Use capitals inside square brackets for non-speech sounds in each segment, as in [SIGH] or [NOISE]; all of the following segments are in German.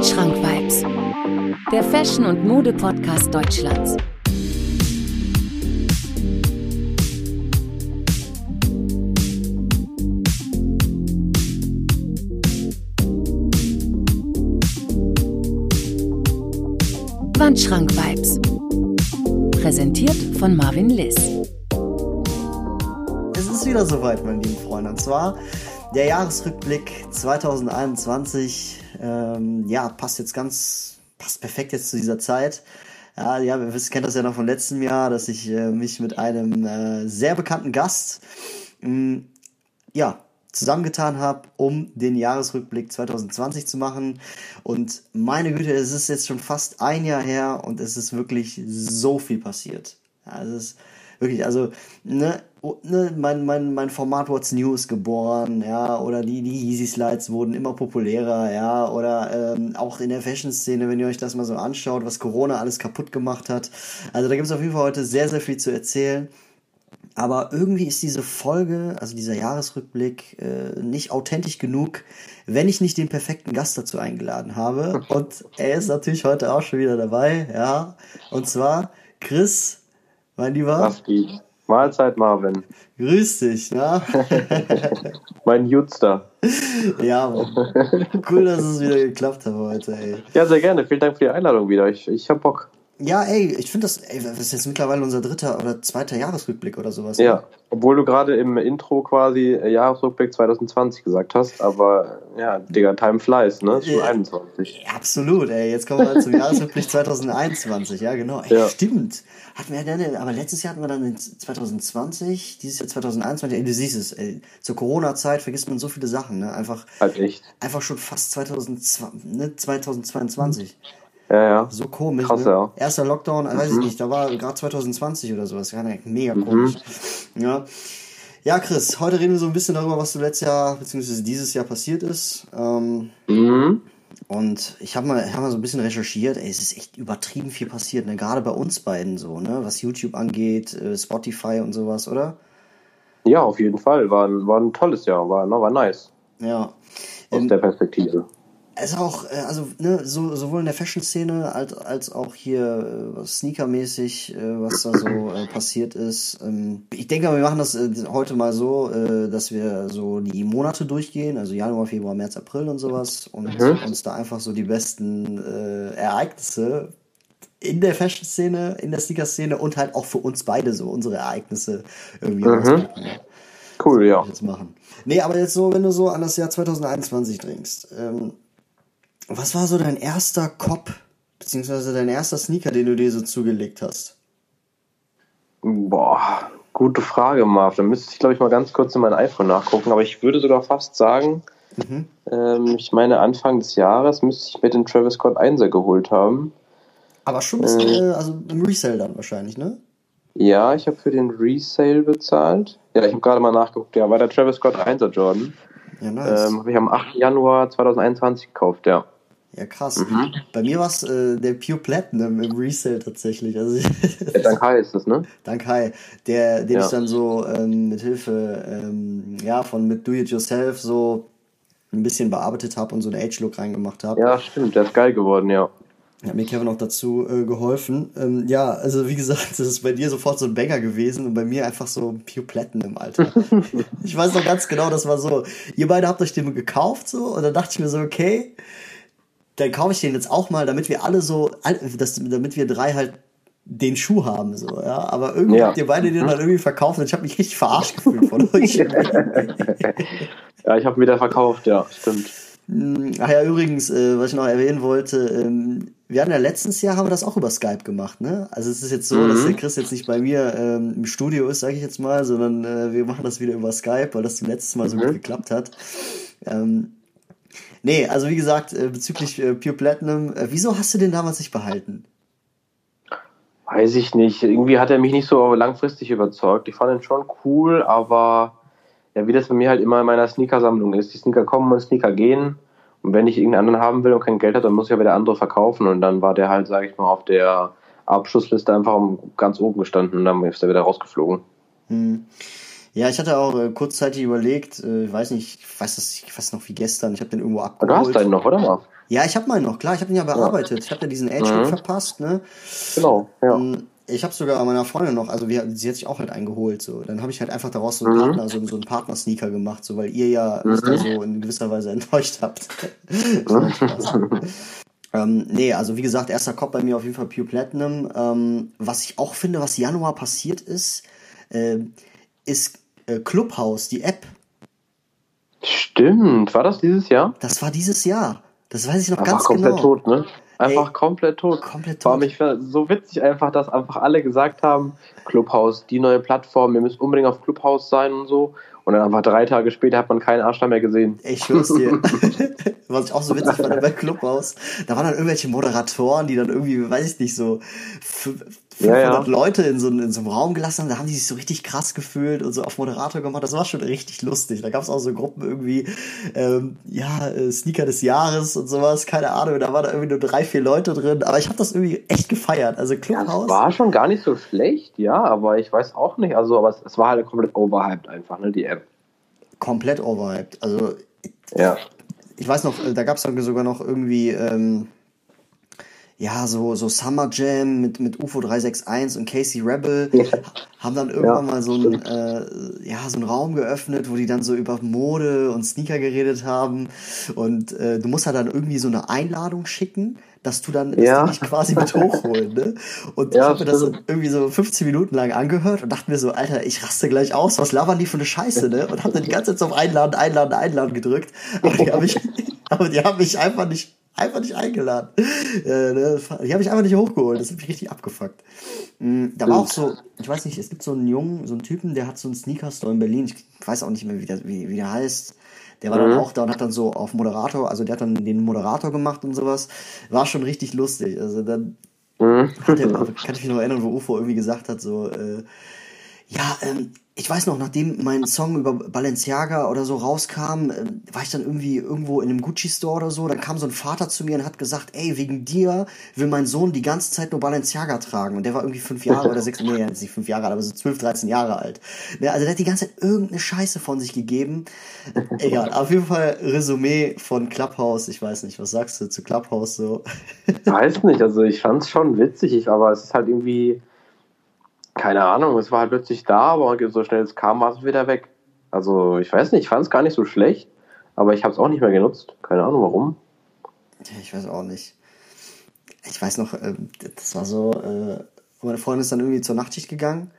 Wandschrank Vibes, der Fashion- und Mode-Podcast Deutschlands. Wandschrank Vibes. Präsentiert von Marvin Liss. Es ist wieder soweit, meine lieben Freunde. Und zwar der Jahresrückblick 2021. Ähm, ja, passt jetzt ganz, passt perfekt jetzt zu dieser Zeit. Ja, ja, ihr kennt das ja noch vom letzten Jahr, dass ich äh, mich mit einem äh, sehr bekannten Gast mh, mm, ja, zusammengetan habe, um den Jahresrückblick 2020 zu machen. Und meine Güte, es ist jetzt schon fast ein Jahr her und es ist wirklich so viel passiert. Ja, es ist wirklich, also, ne, ne, mein, mein, mein Format What's News geboren, ja, oder die, die Easy Slides wurden immer populärer, ja, oder ähm, auch in der Fashion-Szene, wenn ihr euch das mal so anschaut, was Corona alles kaputt gemacht hat. Also da gibt es auf jeden Fall heute sehr, sehr viel zu erzählen. Aber irgendwie ist diese Folge, also dieser Jahresrückblick, äh, nicht authentisch genug, wenn ich nicht den perfekten Gast dazu eingeladen habe. Und er ist natürlich heute auch schon wieder dabei, ja. Und zwar Chris, mein Lieber. Was geht? Mahlzeit, Marvin. Grüß dich, na? [LAUGHS] mein Jutster. [LAUGHS] Ja, Mann. Cool, dass es wieder geklappt hat heute, ey. Ja, sehr gerne. Vielen Dank für die Einladung wieder. Ich, ich hab Bock. Ja, ey, ich finde das, ey, das ist jetzt mittlerweile unser dritter oder zweiter Jahresrückblick oder sowas. Ja, ne? obwohl du gerade im Intro quasi äh, Jahresrückblick 2020 gesagt hast, aber ja, Digga, Time flies, ne? Ist schon ja, 21. Ja, absolut, ey, jetzt kommen wir zum Jahresrückblick 2021, ja, genau. Ey, ja. stimmt. Hatten wir dann, aber letztes Jahr hatten wir dann 2020, dieses Jahr 2021, ey, du siehst es, ey, zur Corona-Zeit vergisst man so viele Sachen, ne? Einfach, halt echt. Einfach schon fast 2020, ne? 2022. Mhm. Ja, ja. So komisch. Krass, ne? ja. Erster Lockdown, mhm. weiß ich nicht, da war gerade 2020 oder sowas. Ja, mega mhm. komisch. Mhm. Ja. Ja, Chris, heute reden wir so ein bisschen darüber, was du letztes Jahr bzw. dieses Jahr passiert ist. Ähm, mhm. Und ich habe mal, hab mal so ein bisschen recherchiert, ey, es ist echt übertrieben viel passiert, ne? Gerade bei uns beiden so, ne? Was YouTube angeht, äh, Spotify und sowas, oder? Ja, auf jeden Fall. War, war ein tolles Jahr, war, war nice. Ja. Aus ähm, der Perspektive ist auch, äh, also ne, so, sowohl in der Fashion-Szene als, als auch hier äh, Sneaker-mäßig, äh, was da so äh, passiert ist. Ähm, ich denke, wir machen das äh, heute mal so, äh, dass wir so die Monate durchgehen, also Januar, Februar, März, April und sowas und mhm. uns da einfach so die besten äh, Ereignisse in der Fashion-Szene, in der Sneaker-Szene und halt auch für uns beide so unsere Ereignisse irgendwie mhm. Cool, ja. Jetzt machen. Nee, aber jetzt so, wenn du so an das Jahr 2021 denkst, ähm, was war so dein erster Cop, beziehungsweise dein erster Sneaker, den du dir so zugelegt hast? Boah, gute Frage, Marv. Da müsste ich, glaube ich, mal ganz kurz in mein iPhone nachgucken. Aber ich würde sogar fast sagen, mhm. ähm, ich meine, Anfang des Jahres müsste ich mir den Travis Scott 1er geholt haben. Aber schon ein bisschen, ähm, also im Resale dann wahrscheinlich, ne? Ja, ich habe für den Resale bezahlt. Ja, ich habe gerade mal nachgeguckt. Ja, war der Travis Scott 1er Jordan. Ja, nice. Ähm, habe ich am 8. Januar 2021 gekauft, ja. Ja, krass. Mhm. Bei mir war es äh, der Pure Platinum im Resale tatsächlich. Also, [LAUGHS] ja, Dank Hai ist das, ne? Dank Hai. Der, den ja. ich dann so ähm, mit Hilfe ähm, ja, von mit Do It Yourself so ein bisschen bearbeitet habe und so einen Age-Look reingemacht habe. Ja, stimmt, der ist geil geworden, ja. Hat mir Kevin auch dazu äh, geholfen. Ähm, ja, also wie gesagt, [LAUGHS] das ist bei dir sofort so ein Banger gewesen und bei mir einfach so Pure Platinum, Alter. [LAUGHS] ich weiß noch ganz genau, das war so, ihr beide habt euch den gekauft so und dann dachte ich mir so, okay, dann kaufe ich den jetzt auch mal, damit wir alle so, das, damit wir drei halt den Schuh haben, so, ja. Aber irgendwie ja. habt ihr beide den mhm. dann irgendwie verkauft und ich habe mich richtig verarscht gefühlt von euch. [LAUGHS] ja, ich habe wieder verkauft, ja, stimmt. Hm, ach ja, übrigens, äh, was ich noch erwähnen wollte, ähm, wir hatten ja letztes Jahr haben wir das auch über Skype gemacht, ne? Also es ist jetzt so, mhm. dass der Chris jetzt nicht bei mir ähm, im Studio ist, sage ich jetzt mal, sondern äh, wir machen das wieder über Skype, weil das zum letzten Mal so mhm. gut geklappt hat. Ähm, Nee, also wie gesagt, äh, bezüglich äh, Pure Platinum, äh, wieso hast du den damals nicht behalten? Weiß ich nicht. Irgendwie hat er mich nicht so langfristig überzeugt. Ich fand ihn schon cool, aber ja, wie das bei mir halt immer in meiner Sneaker-Sammlung ist. Die Sneaker kommen und Sneaker gehen. Und wenn ich irgendeinen anderen haben will und kein Geld hat, dann muss ich ja wieder andere verkaufen. Und dann war der halt, sage ich mal, auf der Abschlussliste einfach ganz oben gestanden und dann ist er wieder rausgeflogen. Hm. Ja, ich hatte auch äh, kurzzeitig überlegt, äh, ich weiß nicht, ich weiß das, ich weiß noch wie gestern, ich habe den irgendwo abgeholt. Du hast deinen noch, oder? Ja, ich habe meinen noch, klar, ich habe ihn ja bearbeitet. Ich habe ja diesen Age-Look Mhm. verpasst, ne? Genau, ja. Ähm, Ich habe sogar meiner Freundin noch, also wir, sie hat sich auch halt eingeholt, so. Dann habe ich halt einfach daraus so einen Mhm. Partner, so, so einen Partner-Sneaker gemacht, so, weil ihr ja mich da so in gewisser Weise enttäuscht habt. [LAUGHS] Spaß. ähm, nee, also wie gesagt, erster Kopf bei mir auf jeden Fall Pure Platinum. Ähm, was ich auch finde, was Januar passiert ist, ähm, ist äh, Clubhouse, die App. Stimmt, war das dieses Jahr? Das war dieses Jahr. Das weiß ich noch Einfach ganz komplett genau. tot, ne? Einfach Ey, komplett tot. komplett tot. ich finde so witzig einfach, dass einfach alle gesagt haben, Clubhouse, die neue Plattform, ihr müsst unbedingt auf Clubhouse sein und so. Und dann einfach drei Tage später hat man keinen Arsch da mehr gesehen. Ich schwör's dir. [LAUGHS] Was ich auch so witzig fand bei Clubhaus, da waren dann irgendwelche Moderatoren, die dann irgendwie, weiß ich nicht, so fü- 500 Ja, ja. Leute in so, in so einem Raum gelassen haben, da haben die sich so richtig krass gefühlt und so auf Moderator gemacht. Das war schon richtig lustig. Da gab's auch so Gruppen irgendwie, ähm, ja, äh, Sneaker des Jahres und sowas, keine Ahnung. Da waren da irgendwie nur drei, vier Leute drin. Aber ich habe das irgendwie echt gefeiert. Also Ja, Clubhaus. es war schon gar nicht so schlecht, ja, aber ich weiß auch nicht. Also, aber es, es war halt komplett overhyped einfach, ne, die App. Komplett overhyped. Also Ja. ich weiß noch, da gab es sogar noch irgendwie, ähm, ja, so, so Summer Jam mit, mit UFO 361 und Casey Rebel [LAUGHS] Ja. haben dann irgendwann Ja, mal so einen, äh, ja, so einen Raum geöffnet, wo die dann so über Mode und Sneaker geredet haben. Und äh, du musst halt dann irgendwie so eine Einladung schicken, dass du dann dass Ja. die dich quasi mit hochholen. Ne? Und Ja, ich habe mir das so stimmt. irgendwie so 15 Minuten lang angehört und dachte mir so, Alter, ich raste gleich aus, was labern die für eine Scheiße, ne? Und habe dann die ganze Zeit so auf Einladen, Einladen, Einladen gedrückt. Aber die haben mich, [LAUGHS] aber die haben mich einfach nicht, einfach nicht eingeladen. Äh, ne? Die haben mich einfach nicht hochgeholt. Das hat mich richtig abgefuckt. Mm, Da war auch so, ich weiß nicht, es gibt so einen Jungen, so einen Typen, der hat so einen Sneaker-Store in Berlin. Ich weiß auch nicht mehr, wie der, wie, wie der heißt. Der war dann Mhm. auch da und hat dann so auf Moderator, also der hat dann den Moderator gemacht und sowas. War schon richtig lustig. Also dann Mhm. der, kann ich mich noch erinnern, wo UFO irgendwie gesagt hat, so, äh, ja, ähm, ich weiß noch, nachdem mein Song über Balenciaga oder so rauskam, äh, war ich dann irgendwie irgendwo in einem Gucci-Store oder so, dann kam so ein Vater zu mir und hat gesagt, ey, wegen dir will mein Sohn die ganze Zeit nur Balenciaga tragen. Und der war irgendwie fünf Jahre oder sechs, [LAUGHS] nee, nicht fünf Jahre alt, aber so zwölf, dreizehn Jahre alt. Also der hat die ganze Zeit irgendeine Scheiße von sich gegeben. [LAUGHS] Egal, auf jeden Fall Resümee von Clubhouse. Ich weiß nicht, was sagst du zu Clubhouse so? Weiß nicht, also ich fand es schon witzig, aber es ist halt irgendwie, keine Ahnung, es war halt plötzlich da, aber so schnell es kam, war es wieder weg. Also ich weiß nicht, ich fand es gar nicht so schlecht, aber ich habe es auch nicht mehr genutzt. Keine Ahnung warum. Ich weiß auch nicht. Ich weiß noch, ähm, das war so, äh, meine Freundin ist dann irgendwie zur Nachtschicht gegangen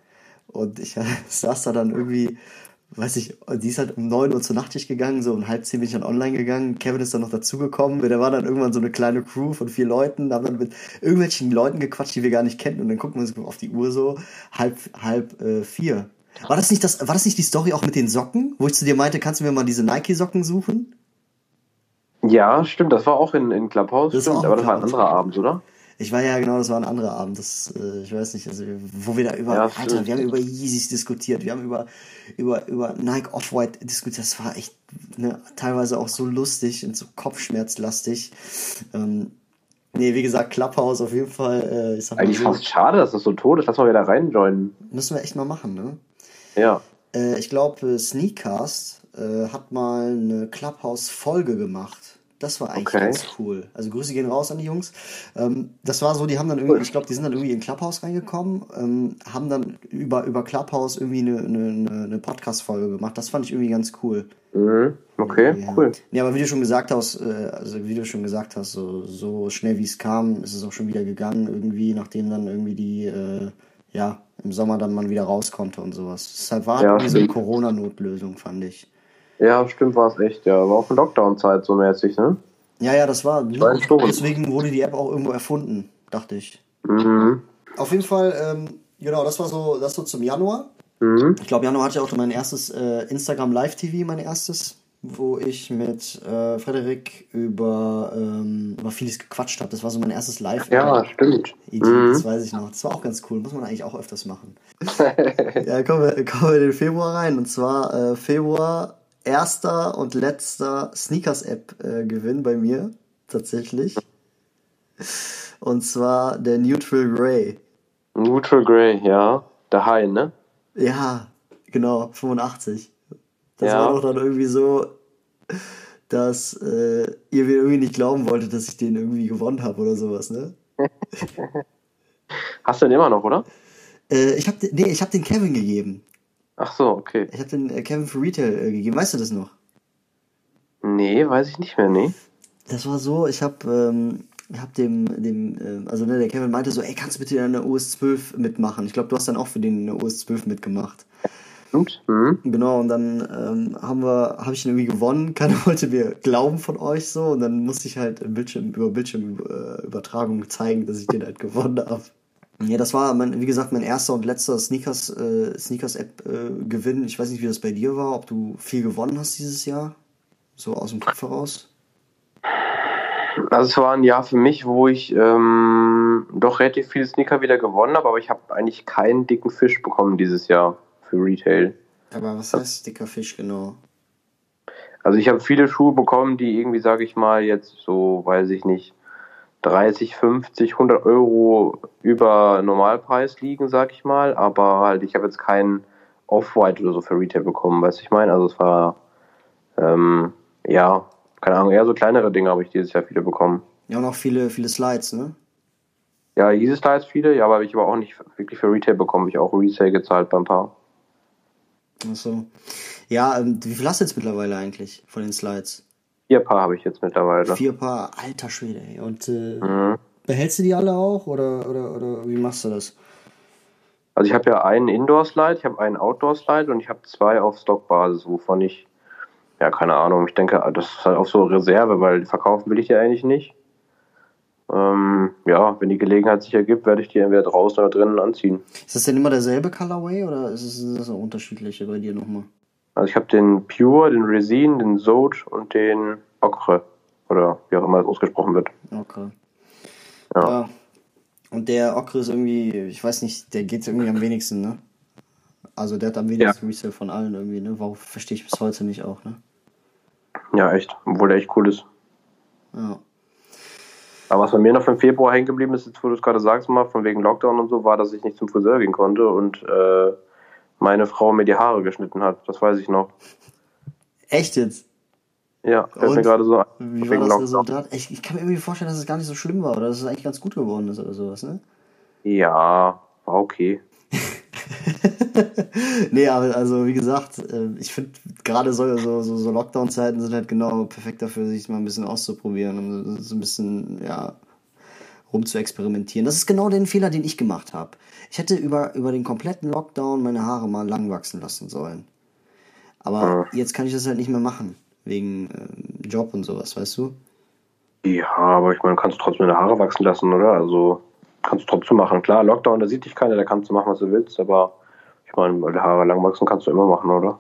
und ich [LAUGHS] saß da dann irgendwie, weiß ich, die ist halt um 9 Uhr zur Nachtschicht gegangen, so um halb zehn bin ich dann online gegangen. Kevin ist dann noch dazugekommen. Da war dann irgendwann so eine kleine Crew von vier Leuten, haben dann mit irgendwelchen Leuten gequatscht, die wir gar nicht kennen und dann gucken wir uns auf die Uhr so, halb, halb äh, vier. War das nicht das, war das nicht die Story auch mit den Socken, wo ich zu dir meinte, kannst du mir mal diese Nike-Socken suchen? Ja, stimmt, das war auch in, in Clubhouse, Das war stimmt, aber das war ein anderer Abend, oder? Ich war ja genau, das war ein anderer Abend. Das, äh, ich weiß nicht, also wo wir da über, Ja, Alter, stimmt. wir haben über Yeezys diskutiert, wir haben über über über Nike Off-White diskutiert. Das war echt ne, teilweise auch so lustig und so kopfschmerzlastig. Ähm, nee, wie gesagt, Clubhouse auf jeden Fall. Äh, ich sag mal Eigentlich so, fast schade, dass das so tot ist. Lass mal wieder reinjoinen. müssen wir echt mal machen, ne? Ja. Äh, ich glaube, äh, Sneakcast äh, hat mal eine Clubhouse-Folge gemacht. Das war eigentlich Okay. ganz cool. Also Grüße gehen raus an die Jungs. Ähm, das war so, die haben dann irgendwie, ich glaube, die sind dann irgendwie in Clubhouse reingekommen, ähm, haben dann über, über Clubhouse irgendwie eine, eine, eine- Podcast-Folge gemacht. Das fand ich irgendwie ganz cool. Mhm. Okay, Ja. cool. Ja, aber wie du schon gesagt hast, äh, also wie du schon gesagt hast, so, so schnell wie es kam, ist es auch schon wieder gegangen, irgendwie, nachdem dann irgendwie die, äh, ja, im Sommer dann man wieder raus konnte und sowas. Deshalb war halt Ja, irgendwie so eine. Corona-Notlösung, fand ich. Ja, stimmt, war es echt. Ja, war auch in Lockdown-Zeit so mäßig, ne? Ja, ja, das war. Deswegen wurde die App auch irgendwo erfunden, dachte ich. Mhm. Auf jeden Fall, ähm, genau, das war so, das so zum Januar. Mhm. Ich glaube, Januar hatte ich auch mein erstes äh, Instagram Live TV, mein erstes, wo ich mit äh, Frederik über, ähm, über vieles gequatscht habe. Das war so mein erstes Live. Ja, stimmt. Mhm. das weiß ich noch. Das war auch ganz cool. Muss man eigentlich auch öfters machen. [LAUGHS] ja, kommen wir, kommen wir in den Februar rein. Und zwar äh, Februar erster und letzter Sneakers-App-Gewinn bei mir. Tatsächlich. Und zwar der Neutral Grey. Neutral Grey, ja. Der High, ne? Ja, genau, 85. Das Ja. war doch dann irgendwie so. dass äh, ihr mir irgendwie nicht glauben wolltet, dass ich den irgendwie gewonnen habe oder sowas, ne? [LAUGHS] Hast du den immer noch, oder? Äh, ich habe nee, ich hab den Kevin gegeben. Ach so, okay. Ich habe den äh, Kevin für Retail äh, gegeben. Weißt du das noch? Nee, weiß ich nicht mehr, nee. Das war so, ich habe ähm, ich hab dem, dem äh, also ne, der Kevin meinte so, ey, kannst du bitte in der OS 12 mitmachen? Ich glaube, du hast dann auch für den eine OS 12 mitgemacht. Stimmt. Mhm. Genau, und dann ähm, haben wir, habe ich ihn irgendwie gewonnen. [LAUGHS] Keiner wollte mir glauben von euch so. Und dann musste ich halt Bildschirm, über Bildschirmübertragung zeigen, dass ich den halt [LAUGHS] gewonnen habe. Ja, das war, mein, wie gesagt, mein erster und letzter Sneakers, äh, Sneakers-App-Gewinn. ich weiß nicht, wie das bei dir war, ob du viel gewonnen hast dieses Jahr. So aus dem Kopf heraus. Also es war ein Jahr für mich, wo ich ähm, doch relativ viele Sneaker wieder gewonnen habe, aber ich habe eigentlich keinen dicken Fisch bekommen dieses Jahr für Retail. Aber was heißt dicker Fisch genau? Also ich habe viele Schuhe bekommen, die irgendwie, sage ich mal, jetzt so, weiß ich nicht, 30, 50, 100 Euro über Normalpreis liegen, sag ich mal. Aber halt, ich habe jetzt keinen Off-White oder so für Retail bekommen, weißt du, ich meine? Also es war, ähm, ja, keine Ahnung, eher so kleinere Dinge habe ich dieses Jahr viele bekommen. Ja, und auch viele, viele Slides, ne? Ja, diese Slides viele, ja, aber ich aber auch nicht wirklich für Retail bekommen. Ich auch Resale gezahlt beim Paar. Ach so. Ja, ähm, wie viel hast du jetzt mittlerweile eigentlich von den Slides? Vier Paar habe ich jetzt mittlerweile. Vier Paar, alter Schwede, ey. Und äh, mhm. behältst du die alle auch oder, oder, oder wie machst du das? Also ich habe ja einen Indoor-Slide, ich habe einen Outdoor-Slide und ich habe zwei auf Stockbasis, wovon ich, ja, keine Ahnung, ich denke, das ist halt auch so Reserve, weil verkaufen will ich die eigentlich nicht. Ähm, ja, wenn die Gelegenheit sich ergibt, werde ich die entweder draußen oder drinnen anziehen. Ist das denn immer derselbe Colorway oder ist es, ist das unterschiedliche bei dir nochmal? Also ich habe den Pure, den Resin, den Sode und den Ocre. Oder wie auch immer das ausgesprochen wird. Ocre. Ja. ja. Und der Ocre ist irgendwie, ich weiß nicht, der geht irgendwie am wenigsten, ne? Also der hat am wenigsten ja. Resale von allen irgendwie, ne? Warum verstehe ich bis heute nicht auch, ne? Ja, echt. Obwohl der echt cool ist. Ja. Aber was bei mir noch im Februar hängen geblieben ist, jetzt wo du es gerade sagst, mal von wegen Lockdown und so, war, dass ich nicht zum Friseur gehen konnte und äh, meine Frau mir die Haare geschnitten hat. Das weiß ich noch. Echt jetzt? Ja, fällt mir gerade so ein. Wie war das. Resultat? Ich, ich kann mir irgendwie vorstellen, dass es gar nicht so schlimm war oder dass es eigentlich ganz gut geworden ist oder sowas, ne? Ja, war okay. [LAUGHS] nee, aber also wie gesagt, äh, ich finde gerade so, so, so, so Lockdown-Zeiten sind halt genau perfekt dafür, sich mal ein bisschen auszuprobieren und so ein bisschen, ja, rum zu experimentieren. Das ist genau den Fehler, den ich gemacht habe. Ich hätte über, über den kompletten Lockdown meine Haare mal lang wachsen lassen sollen. Aber ja. jetzt kann ich das halt nicht mehr machen. Wegen äh, Job und sowas, weißt du? Ja, aber ich meine, kannst du trotzdem deine Haare wachsen lassen, oder? Also kannst du trotzdem machen. Klar, Lockdown, da sieht dich keiner, da kannst du machen, was du willst, aber ich meine, weil die Haare lang wachsen kannst du immer machen, oder?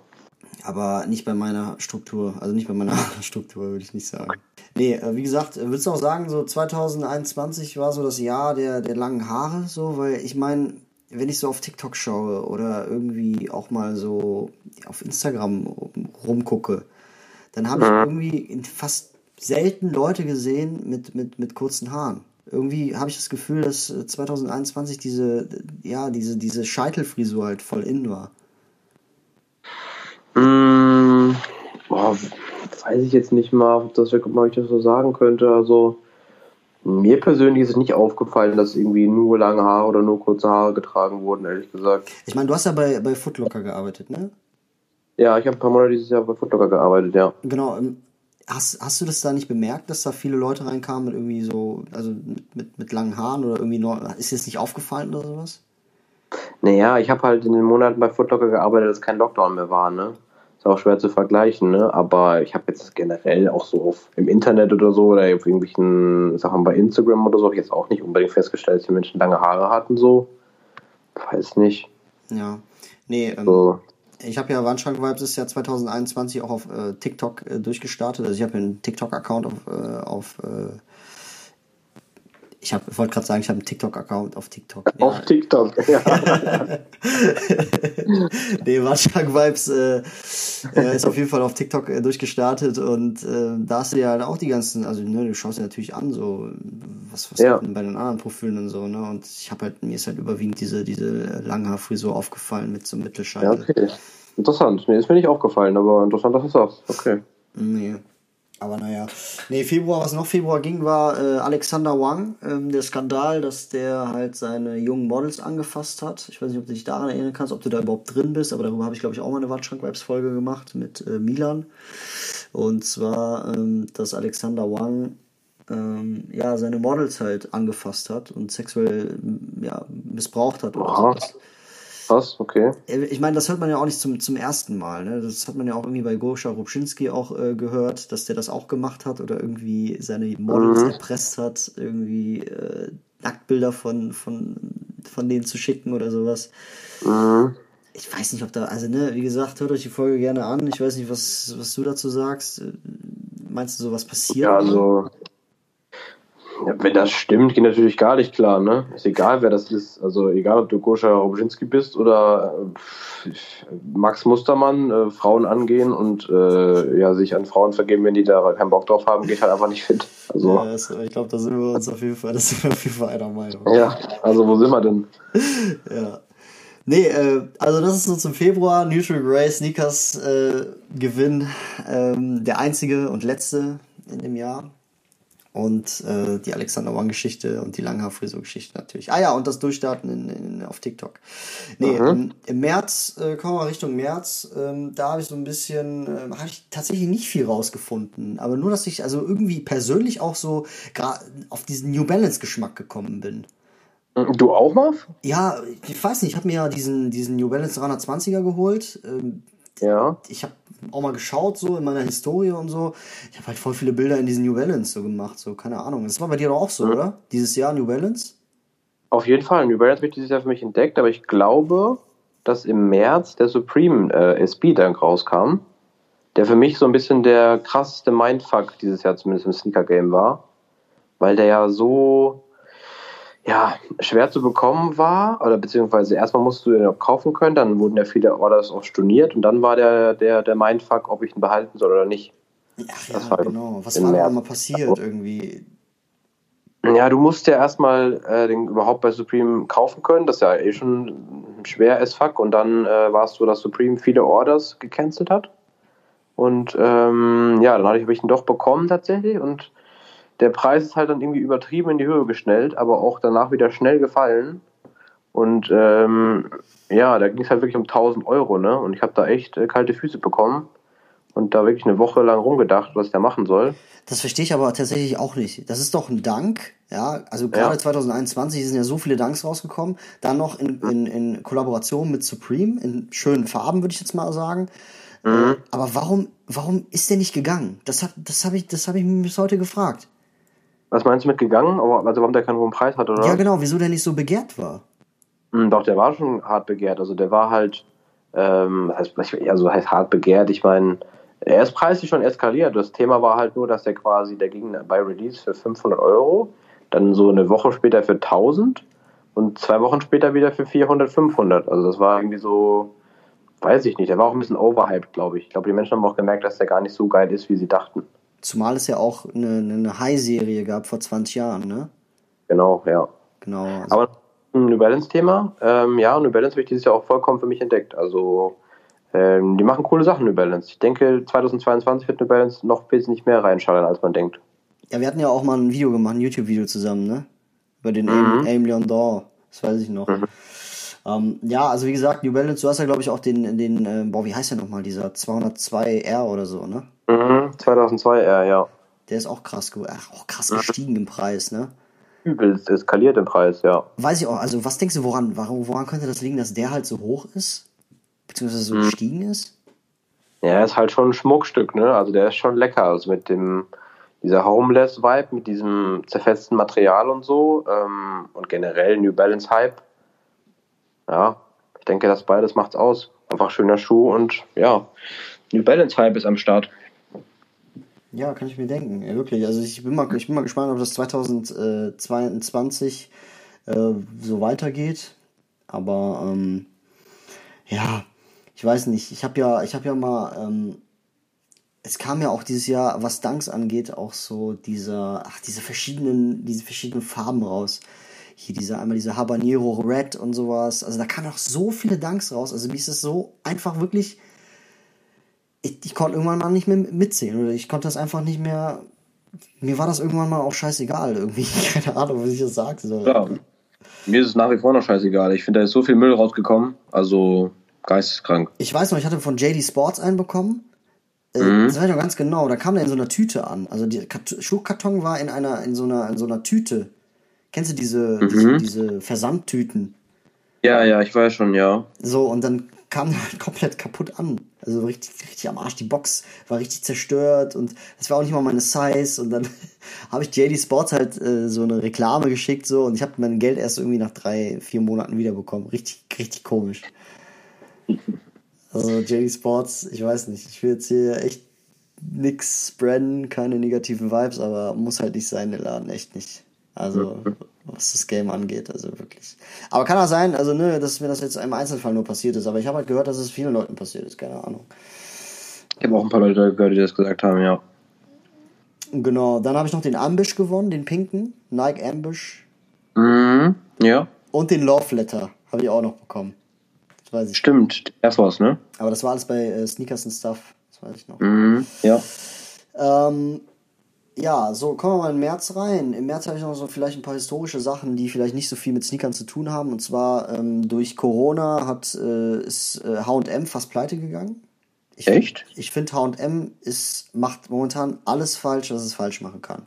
Aber nicht bei meiner Struktur, also nicht bei meiner [LAUGHS] Struktur, würde ich nicht sagen. Nee, äh, wie gesagt, äh, würdest du auch sagen, so 2021 war so das Jahr der, der langen Haare, so, weil ich meine, wenn ich so auf TikTok schaue oder irgendwie auch mal so auf Instagram rumgucke, dann habe ich mhm. irgendwie fast selten Leute gesehen mit, mit, mit kurzen Haaren irgendwie habe ich das Gefühl, dass 2021 äh, diese, ja, diese, diese Scheitelfrisur halt voll in war. Mmh, boah, weiß ich jetzt nicht mal, ob, das, ob ich das so sagen könnte. Also, mir persönlich ist es nicht aufgefallen, dass irgendwie nur lange Haare oder nur kurze Haare getragen wurden, ehrlich gesagt. Ich meine, du hast ja bei, bei Footlocker gearbeitet, ne? Ja, ich habe ein paar Monate dieses Jahr bei Footlocker gearbeitet, ja. Genau. Ähm, Hast, hast du das da nicht bemerkt, dass da viele Leute reinkamen mit irgendwie so, also mit, mit, mit langen Haaren oder irgendwie noch, ist dir das nicht aufgefallen oder sowas? Naja, ich habe halt in den Monaten bei Footlocker gearbeitet, dass kein Lockdown mehr war, ne? Ist auch schwer zu vergleichen, ne? Aber ich habe jetzt generell auch so auf, im Internet oder so oder auf irgendwelchen Sachen bei Instagram oder so, habe ich jetzt auch nicht unbedingt festgestellt, dass die Menschen lange Haare hatten, so. Weiß nicht. Ja. Nee, ähm, so ich habe ja Wandschrank-Vibes ist ja 2021 auch auf äh, TikTok äh, durchgestartet. Also ich habe einen TikTok-Account auf, äh, auf äh, ich wollte gerade sagen, ich habe einen TikTok-Account auf TikTok. Auf ja. TikTok, [LAUGHS] ja. [LAUGHS] nee, Wandschrank Vibes äh, äh, ist auf jeden Fall auf TikTok äh, durchgestartet und äh, da hast du ja halt auch die ganzen, also ne, du schaust dir natürlich an, so was, was ja. bei den anderen Profilen und so, ne? Und ich habe halt, mir ist halt überwiegend diese, diese Langhaarfrisur aufgefallen mit so einem Mittelscheitel. Ja, okay. Interessant. Mir ist mir nicht aufgefallen, aber interessant, dass du sagst. Okay. Nee. Aber naja. Nee, Februar, was noch Februar ging, war äh, Alexander Wang, ähm, der Skandal, dass der halt seine jungen Models angefasst hat. Ich weiß nicht, ob du dich daran erinnern kannst, ob du da überhaupt drin bist, aber darüber habe ich, glaube ich, auch mal eine Wattschrank-Webs-Folge gemacht mit äh, Milan. Und zwar, ähm, dass Alexander Wang ähm, ja, seine Models halt angefasst hat und sexuell ja, missbraucht hat oder sowas. Was? Okay. Ich meine, das hört man ja auch nicht zum, zum ersten Mal. Ne? Das hat man ja auch irgendwie bei Goscha Rubschinski auch äh, gehört, dass der das auch gemacht hat oder irgendwie seine Models Mhm. erpresst hat, irgendwie äh, Nacktbilder von, von, von denen zu schicken oder sowas. Mhm. Ich weiß nicht, ob da, also ne, wie gesagt, hört euch die Folge gerne an. Ich weiß nicht, was, was du dazu sagst. Äh, Meinst du, sowas passiert? Ja, also. Ja, wenn das stimmt, geht natürlich gar nicht klar, ne? Ist egal, wer das ist. Also egal, ob du Goscha Robczynski bist oder äh, Max Mustermann, äh, Frauen angehen und äh, ja, sich an Frauen vergeben, wenn die da keinen Bock drauf haben, geht halt einfach nicht fit. Also, Ja, das, ich glaube, da sind wir uns auf jeden Fall, das sind wir auf jeden Fall einer Meinung. ja, also wo sind wir denn? [LAUGHS] Ja. Nee, äh, also das ist so zum Februar. Neutral Grey Sneakers äh, Gewinn. Ähm, der einzige und letzte in dem Jahr. Und äh, die Alexander Wang-Geschichte und die Langhaarfrisur-Geschichte natürlich. Ah ja, und das Durchstarten in, in, auf TikTok. Nee, Mhm. im, im März, äh, kommen wir Richtung März, ähm, da habe ich so ein bisschen, äh, habe ich tatsächlich nicht viel rausgefunden. Aber nur, dass ich also irgendwie persönlich auch so auf diesen New Balance-Geschmack gekommen bin. Du auch, Marv? Ja, ich weiß nicht, ich habe mir ja diesen, diesen New Balance 320er geholt. Ähm, Ja. ich habe auch mal geschaut, so in meiner Historie und so. Ich habe halt voll viele Bilder in diesen New Balance so gemacht, so, keine Ahnung. Das war bei dir doch auch so, Mhm. oder? Dieses Jahr New Balance? Auf jeden Fall. New Balance habe ich dieses Jahr für mich entdeckt, aber ich glaube, dass im März der Supreme äh, SB dann rauskam, der für mich so ein bisschen der krasseste Mindfuck dieses Jahr zumindest im Sneaker-Game war, weil der ja so ja, schwer zu bekommen war, oder beziehungsweise erstmal musst du den auch kaufen können, dann wurden ja viele Orders auch storniert und dann war der, der, der Mindfuck, ob ich ihn behalten soll oder nicht. Ach Das ja, war genau. Was war da mal passiert irgendwie? Ja, du musst ja erstmal äh, den überhaupt bei Supreme kaufen können. Das ist ja eh schon schwer as fuck. Und dann äh, war es so, dass Supreme viele Orders gecancelt hat. Und ähm, ja, dann habe ich, hab ich ihn doch bekommen tatsächlich. Und der Preis ist halt dann irgendwie übertrieben in die Höhe geschnellt, aber auch danach wieder schnell gefallen. Und ähm, ja, da ging es halt wirklich um 1000 Euro. Ne? Und ich habe da echt äh, kalte Füße bekommen. Und da wirklich eine Woche lang rumgedacht, was ich da machen soll. Das verstehe ich aber tatsächlich auch nicht. Das ist doch ein Dank, ja. Also gerade Ja. 2021 sind ja so viele Danks rausgekommen. Dann noch in, in, in Kollaboration mit Supreme, in schönen Farben, würde ich jetzt mal sagen. Mhm. Aber warum, warum ist der nicht gegangen? Das hat, das habe ich, das habe ich mir bis heute gefragt. Was meinst du mit gegangen? Also warum der keinen hohen Preis hat, oder? Ja, genau, wieso der nicht so begehrt war. Hm, Doch, der war schon hart begehrt. Also der war halt, ähm, heißt, also heißt hart begehrt. Ich meine, er ist preislich schon eskaliert. Das Thema war halt nur, dass der quasi, der ging bei Release für 500 Euro, dann so eine Woche später für 1000 und zwei Wochen später wieder für 400, 500. Also das war irgendwie so, weiß ich nicht. Der war auch ein bisschen overhyped, glaube ich. Ich glaube, die Menschen haben auch gemerkt, dass der gar nicht so geil ist, wie sie dachten. Zumal es ja auch eine, eine High-Serie gab vor 20 Jahren, ne? Genau, ja. Genau. Also, Aber ein New Balance-Thema, ähm, ja, New Balance habe ich dieses Jahr auch vollkommen für mich entdeckt. Also, ähm, die machen coole Sachen, New Balance. Ich denke, 2022 wird New Balance noch wesentlich mehr reinschallern, als man denkt. ja, wir hatten ja auch mal ein Video gemacht, ein YouTube-Video zusammen, ne? Über den Mhm. Aim, Leon Dor. Das weiß ich noch. Ähm, ja, also wie gesagt, New Balance, du hast ja, glaube ich, auch den, den, äh, boah, wie heißt der nochmal, dieser 202R oder so, ne? Mhm, 2002 eher, ja. Der ist auch krass, ach, auch krass gestiegen im Preis, ne? Übelst eskaliert im Preis, ja. Weiß ich auch, also was denkst du, woran, woran, woran könnte das liegen, dass der halt so hoch ist? Beziehungsweise so Mhm. gestiegen ist? Ja, ist halt schon ein Schmuckstück, ne? Also der ist schon lecker. Also mit dem, dieser Homeless-Vibe, mit diesem zerfetzten Material und so ähm, und generell New Balance-Hype. Ja, ich denke, das beides macht's aus. Einfach schöner Schuh und ja, New Balance-Hype ist am Start. Ja, kann ich mir denken, ja, wirklich. Also ich bin mal, ich bin mal gespannt, ob das 2022 äh, so weitergeht. Aber ähm, ja, ich weiß nicht. Ich habe ja, ich ja mal, ähm, es kam ja auch dieses Jahr, was Danks angeht, auch so dieser, ach, diese verschiedenen, diese verschiedenen Farben raus. Hier dieser, einmal dieser Habanero Red und sowas. Also da kamen auch so viele Danks raus. Also mir ist es so einfach wirklich ich, ich konnte irgendwann mal nicht mehr mitzählen oder ich konnte das einfach nicht mehr. Mir war das irgendwann mal auch scheißegal irgendwie. [LAUGHS] Keine Ahnung, was ich das sagen soll. Ja. Mir ist es nach wie vor noch scheißegal. Ich finde, da ist so viel Müll rausgekommen. Also geisteskrank. Ich weiß noch, ich hatte von JD Sports einen bekommen. Äh, mhm. Das weiß ich noch ganz genau. Da kam der in so einer Tüte an. Also der Schuhkarton war in einer, in so einer, in so einer Tüte. Kennst du diese, mhm. diese, diese Versandtüten? Ja, ja, ich weiß schon, ja. So, und dann kam der halt komplett kaputt an. Also richtig, richtig am Arsch. Die Box war richtig zerstört und es war auch nicht mal meine Size. Und dann [LAUGHS] habe ich JD Sports halt äh, so eine Reklame geschickt so und ich habe mein Geld erst irgendwie nach drei, vier Monaten wiederbekommen. Richtig, richtig komisch. Also JD Sports, ich weiß nicht. Ich will jetzt hier echt nix spreaden, keine negativen Vibes, aber muss halt nicht sein, der Laden, echt nicht. Also, [LAUGHS] was das Game angeht, also wirklich. Aber kann auch sein, also ne, dass mir das jetzt im Einzelfall nur passiert ist, aber ich habe halt gehört, dass es vielen Leuten passiert ist, keine Ahnung. Ich habe auch ein paar Leute gehört, die das gesagt haben, ja. Genau, dann habe ich noch den Ambush gewonnen, den pinken, Nike Ambush. Mhm, ja. Und den Love Letter habe ich auch noch bekommen. Das weiß ich. Stimmt, Air Force, ne? Aber das war alles bei äh, Sneakers und Stuff, das weiß ich noch. Mhm, ja. Ähm, ja, so kommen wir mal in März rein. Im März habe ich noch so vielleicht ein paar historische Sachen, die vielleicht nicht so viel mit Sneakern zu tun haben. Und zwar ähm, durch Corona hat äh, ist äh, H&M fast pleite gegangen. Ich, Echt? Ich finde H&M ist macht momentan alles falsch, was es falsch machen kann.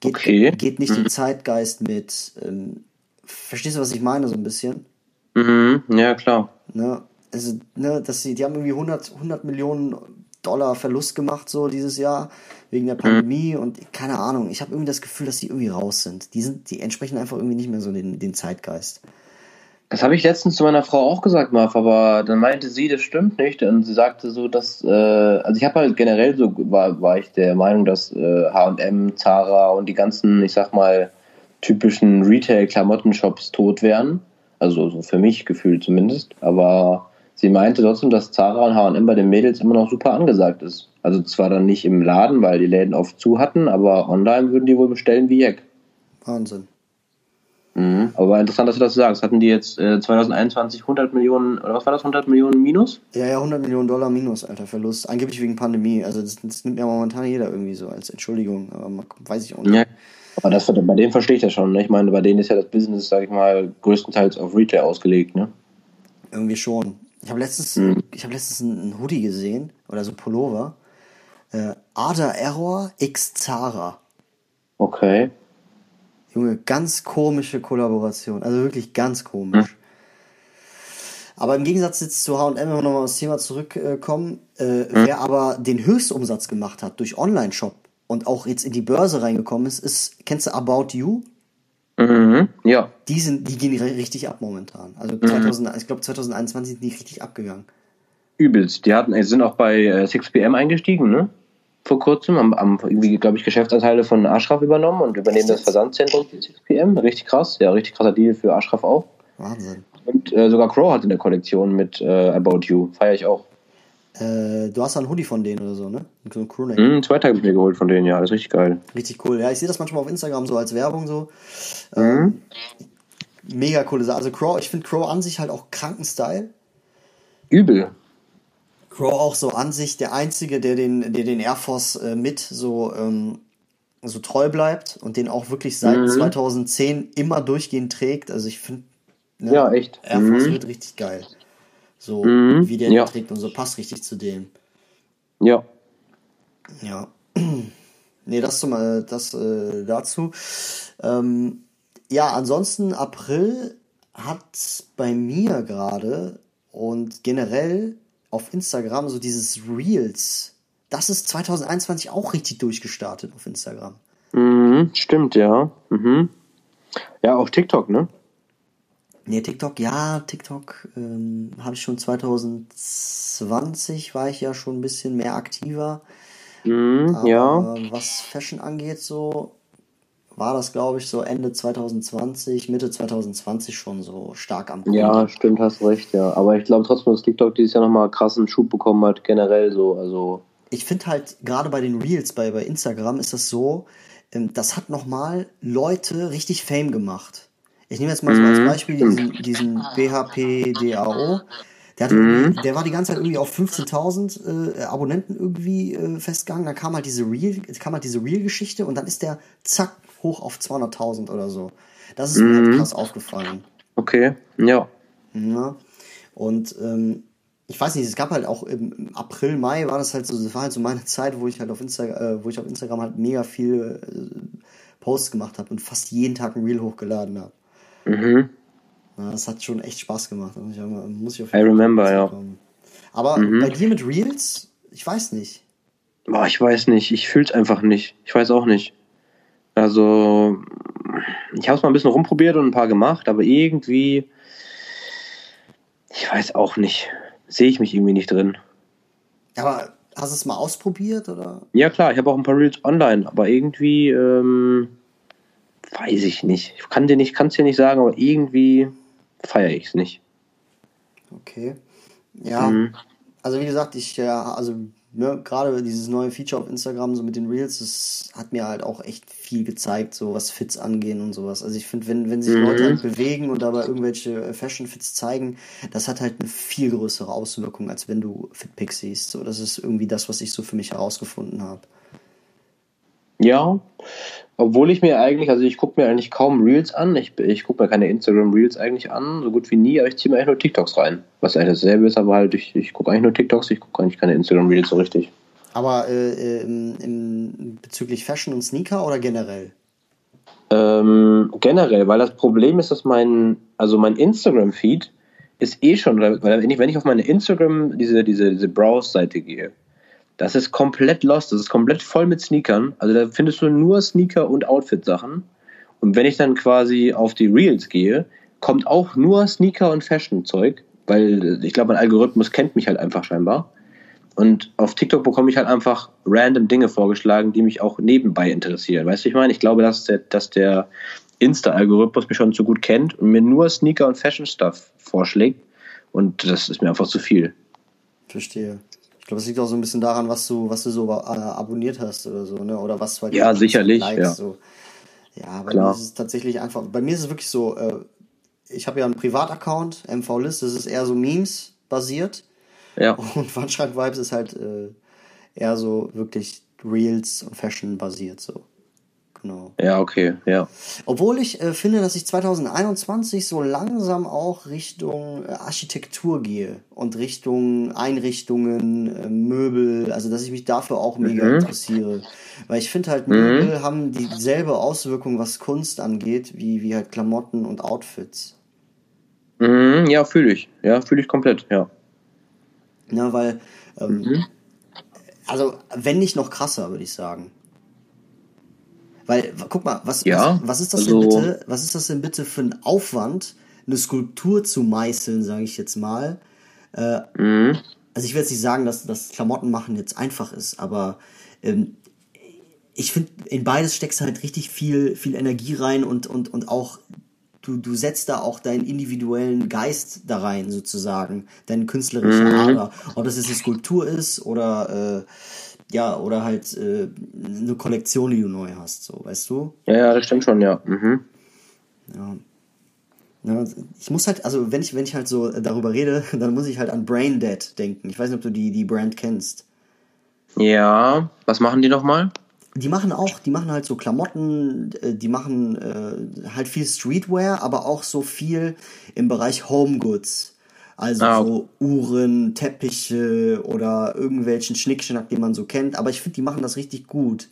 Geht, okay. geht nicht mhm. den Zeitgeist mit. Ähm, verstehst du, was ich meine so ein bisschen? Mhm. Ja klar. Ne? Also, ne, dass sie, die haben irgendwie 100, 100 Millionen Dollar Verlust gemacht so dieses Jahr wegen der Pandemie mhm. und keine Ahnung. Ich habe irgendwie das Gefühl, dass die irgendwie raus sind. Die sind, die entsprechen einfach irgendwie nicht mehr so den, den Zeitgeist. Das habe ich letztens zu meiner Frau auch gesagt, Marv, aber dann meinte sie, das stimmt nicht. Und sie sagte so, dass, äh, also ich habe halt generell so, war, war ich der Meinung, dass äh, H&M, Zara und die ganzen, ich sag mal, typischen Retail-Klamottenshops tot wären. Also so für mich gefühlt zumindest. Aber sie meinte trotzdem, dass Zara und H&M bei den Mädels immer noch super angesagt ist. Also zwar dann nicht im Laden, weil die Läden oft zu hatten, aber online würden die wohl bestellen wie Jack. Wahnsinn. Mhm. Aber interessant, dass du das sagst. Hatten die jetzt äh, 2021 100 Millionen, oder was war das, 100 Millionen Minus? Ja, ja, 100 Millionen Dollar Minus, alter Verlust. Angeblich wegen Pandemie. Also das, das nimmt ja momentan jeder irgendwie so als Entschuldigung, aber man, weiß ich auch nicht. Ja. Aber das, bei denen verstehe ich das schon. Ne? Ich meine, bei denen ist ja das Business, sag ich mal, größtenteils auf Retail ausgelegt. Ne? Irgendwie schon. Ich habe letztens, mhm. ich hab letztens einen Hoodie gesehen, oder so Pullover. Äh, Ada Error X Zara. Okay. Junge, ganz komische Kollaboration. Also wirklich ganz komisch. Mhm. Aber im Gegensatz jetzt zu H&M, wenn wir nochmal aufs Thema zurückkommen, äh, mhm. wer aber den Höchstumsatz gemacht hat durch Online-Shop und auch jetzt in die Börse reingekommen ist, ist, kennst du About You? Mhm, ja. Die sind, die gehen richtig ab momentan. Also 2000, mhm. ich glaube 2021 sind die richtig abgegangen. Übelst. Die hatten, sind auch bei äh, 6pm eingestiegen, ne? Vor kurzem, haben, haben irgendwie, glaube ich, Geschäftsanteile von Ashraf übernommen und übernehmen das Versandzentrum 6pm. Richtig krass, ja, richtig krasser Deal für Ashraf auch. Wahnsinn. Und äh, sogar Crow hat in der Kollektion mit äh, About You. Feiere ich auch. Äh, du hast einen Hoodie von denen oder so, ne? So ein Crewneck. Mm, zwei Tage mir geholt von denen, ja. Das ist richtig geil. Richtig cool. Ja, ich sehe das manchmal auf Instagram so als Werbung so. Ähm, mhm. Mega coole Sache. Also Crow, ich finde Crow an sich halt auch kranken Style. Übel. Crow auch so an sich der Einzige, der den, der den Air Force äh, mit so, ähm, so treu bleibt und den auch wirklich seit mhm. 2010 immer durchgehend trägt. Also ich finde, ne, ja, echt. Air Force mhm. wird richtig geil. So, mhm. wie der ja. trägt und so, passt richtig zu dem. Ja. Ja. [CLEARS THROAT] nee, das, zum, das äh, dazu. Ähm, ja, ansonsten April hat bei mir gerade und generell auf Instagram so dieses Reels. Das ist 2021 auch richtig durchgestartet auf Instagram. Mhm, stimmt, ja. Mhm. Ja, auf TikTok, ne? Nee, TikTok, ja, TikTok ähm, habe ich schon 2020, war ich ja schon ein bisschen mehr aktiver. Mm, Aber ja. was Fashion angeht, so war das, glaube ich, so Ende 2020, Mitte 2020 schon so stark am Kommen. Ja, stimmt, hast recht, ja. Aber ich glaube trotzdem, dass TikTok dieses Jahr nochmal krassen Schub bekommen hat, generell so. Also ich finde halt, gerade bei den Reels bei, bei Instagram ist das so, ähm, das hat nochmal Leute richtig Fame gemacht. Ich nehme jetzt mal so als mhm, Beispiel diesen, diesen BHP DAO. Der, mhm. der war die ganze Zeit irgendwie auf 15.000 äh, Abonnenten irgendwie äh, festgegangen. Dann kam halt diese Real, kam halt diese Real-Geschichte und dann ist der zack hoch auf 200.000 oder so. Das ist mir halt mhm. krass aufgefallen. Okay, ja. ja. Und ähm, ich weiß nicht, es gab halt auch im April, Mai war das halt so, das war halt so meine Zeit, wo ich halt auf Instagram, äh, wo ich auf Instagram halt mega viel äh, Posts gemacht habe und fast jeden Tag ein Reel hochgeladen habe. Mhm. Das hat schon echt Spaß gemacht. Muss ich, muss ich auf jeden I remember, ja. Aber mhm. bei dir mit Reels, ich weiß nicht. Boah, ich weiß nicht. Ich fühl's einfach nicht. Ich weiß auch nicht. Also, ich habe es mal ein bisschen rumprobiert und ein paar gemacht, aber irgendwie, ich weiß auch nicht. Sehe ich mich irgendwie nicht drin. Aber hast du es mal ausprobiert oder? Ja klar, ich habe auch ein paar Reels online, aber irgendwie ähm, weiß ich nicht. Ich kann dir nicht, kann es dir nicht sagen, aber irgendwie feiere ich es nicht. Okay. Ja. Mhm. Also wie gesagt, ich ja, also ne, gerade dieses neue Feature auf Instagram, so mit den Reels, das hat mir halt auch echt viel gezeigt, so was Fits angehen und sowas. Also ich finde, wenn, wenn sich mhm. Leute halt bewegen und dabei irgendwelche äh, Fashion-Fits zeigen, das hat halt eine viel größere Auswirkung, als wenn du Fitpics siehst. So, das ist irgendwie das, was ich so für mich herausgefunden habe. Ja, obwohl ich mir eigentlich, also ich gucke mir eigentlich kaum Reels an. Ich, ich gucke mir keine Instagram Reels eigentlich an, so gut wie nie, aber ich ziehe mir eigentlich nur TikToks rein. Was eigentlich dasselbe ist, aber halt, ich, ich gucke eigentlich nur TikToks, ich gucke eigentlich keine Instagram Reels so richtig. Aber äh, im, im, bezüglich Fashion und Sneaker oder generell? Ähm, generell, weil das Problem ist, dass mein, also mein Instagram-Feed ist eh schon, weil wenn ich, wenn ich auf meine Instagram, diese, diese, diese Browse-Seite gehe, das ist komplett lost. Das ist komplett voll mit Sneakern. Also da findest du nur Sneaker und Outfit-Sachen. Und wenn ich dann quasi auf die Reels gehe, kommt auch nur Sneaker und Fashion-Zeug, weil ich glaube, mein Algorithmus kennt mich halt einfach scheinbar. Und auf TikTok bekomme ich halt einfach random Dinge vorgeschlagen, die mich auch nebenbei interessieren. Weißt du, ich meine, ich glaube, dass der, dass der Insta-Algorithmus mich schon zu gut kennt und mir nur Sneaker und Fashion-Stuff vorschlägt. Und das ist mir einfach zu viel. Verstehe. Glaube, es liegt auch so ein bisschen daran, was du, was du so äh, abonniert hast oder so, ne? Oder was du halt Ja, sicherlich. Likes, ja. So. ja, bei Klar. mir ist es tatsächlich einfach. Bei mir ist es wirklich so, äh, ich habe ja einen Privataccount, MV-List, das ist eher so Memes basiert. Ja. [LAUGHS] Und Wandschrank Vibes ist halt äh, eher so wirklich Reels und Fashion basiert so. Genau. Ja, okay, ja. Obwohl ich äh, finde, dass ich 2021 so langsam auch Richtung äh, Architektur gehe und Richtung Einrichtungen, äh, Möbel, also dass ich mich dafür auch mega mhm. interessiere. Weil ich finde halt, Möbel mhm. haben dieselbe Auswirkung, was Kunst angeht, wie, wie halt Klamotten und Outfits. Mhm, ja, fühle ich. Ja, fühle ich komplett, ja. Ja, weil, ähm, mhm. also wenn nicht noch krasser, würde ich sagen. Weil, guck mal, was, ja, was, was, ist das also, denn bitte, was ist das denn bitte für ein Aufwand, eine Skulptur zu meißeln, sage ich jetzt mal. Äh, mhm. Also ich will jetzt nicht sagen, dass das Klamotten machen jetzt einfach ist, aber ähm, ich finde, in beides steckst du halt richtig viel, viel Energie rein und, und, und auch du, du setzt da auch deinen individuellen Geist da rein, sozusagen, deinen künstlerischen mhm. Ader. Ob das jetzt eine Skulptur ist oder äh, ja, oder halt äh, eine Kollektion, die du neu hast, so, weißt du? Ja, ja, das stimmt schon, ja. Mhm. Ja. ja. Ich muss halt, also wenn ich, wenn ich halt so darüber rede, [LAUGHS] dann muss ich halt an Brain Dead denken. Ich weiß nicht, ob du die, die Brand kennst. Ja, was machen die nochmal? Die machen auch, die machen halt so Klamotten, äh, die machen äh, halt viel Streetwear, aber auch so viel im Bereich Home Goods. Also ah, so Uhren, Teppiche oder irgendwelchen Schnickschnack, den man so kennt. Aber ich finde, die machen das richtig gut.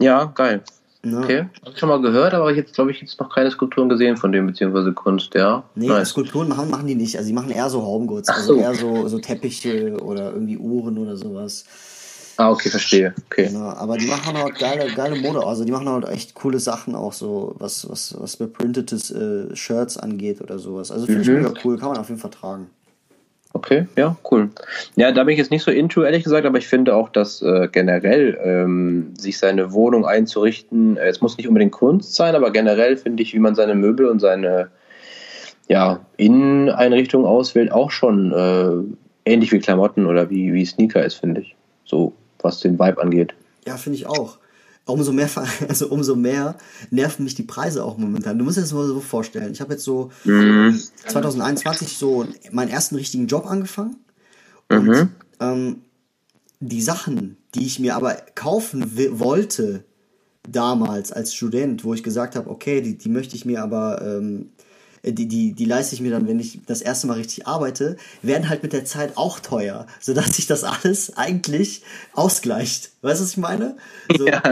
Ja, geil. Ne? Okay, habe ich schon mal gehört, aber ich jetzt glaube ich jetzt noch keine Skulpturen gesehen von dem, beziehungsweise Kunst, ja. Nee, nice. Skulpturen machen, machen die nicht. Also die machen eher so Homegoods, also so. eher so, so Teppiche oder irgendwie Uhren oder sowas. Ah, okay, verstehe. Okay. Genau, aber die machen halt geile, geile Mode, also die machen halt echt coole Sachen auch so, was, was, was beprintetes äh, Shirts angeht oder sowas. Also finde mhm. ich mega cool, kann man auf jeden Fall tragen. Okay, ja, cool. Ja, da bin ich jetzt nicht so into, ehrlich gesagt, aber ich finde auch, dass äh, generell ähm, sich seine Wohnung einzurichten, äh, es muss nicht unbedingt Kunst sein, aber generell finde ich, wie man seine Möbel und seine ja, Inneneinrichtung auswählt, auch schon äh, ähnlich wie Klamotten oder wie, wie Sneaker ist, finde ich. So was den Vibe angeht. Ja, finde ich auch. umso mehr, [LAUGHS] also umso mehr nerven mich die Preise auch momentan. Du musst dir das mal so vorstellen. Ich habe jetzt so Mhm. 2021 so meinen ersten richtigen Job angefangen. Und Mhm. ähm, die Sachen, die ich mir aber kaufen wollte damals als Student, wo ich gesagt habe, okay, die, die möchte ich mir aber, ähm, äh, die, die, die leiste ich mir dann, wenn ich das erste Mal richtig arbeite, werden halt mit der Zeit auch teuer, [LAUGHS] sodass sich das alles eigentlich ausgleicht. Weißt du, was ich meine? So, [LAUGHS] Ja.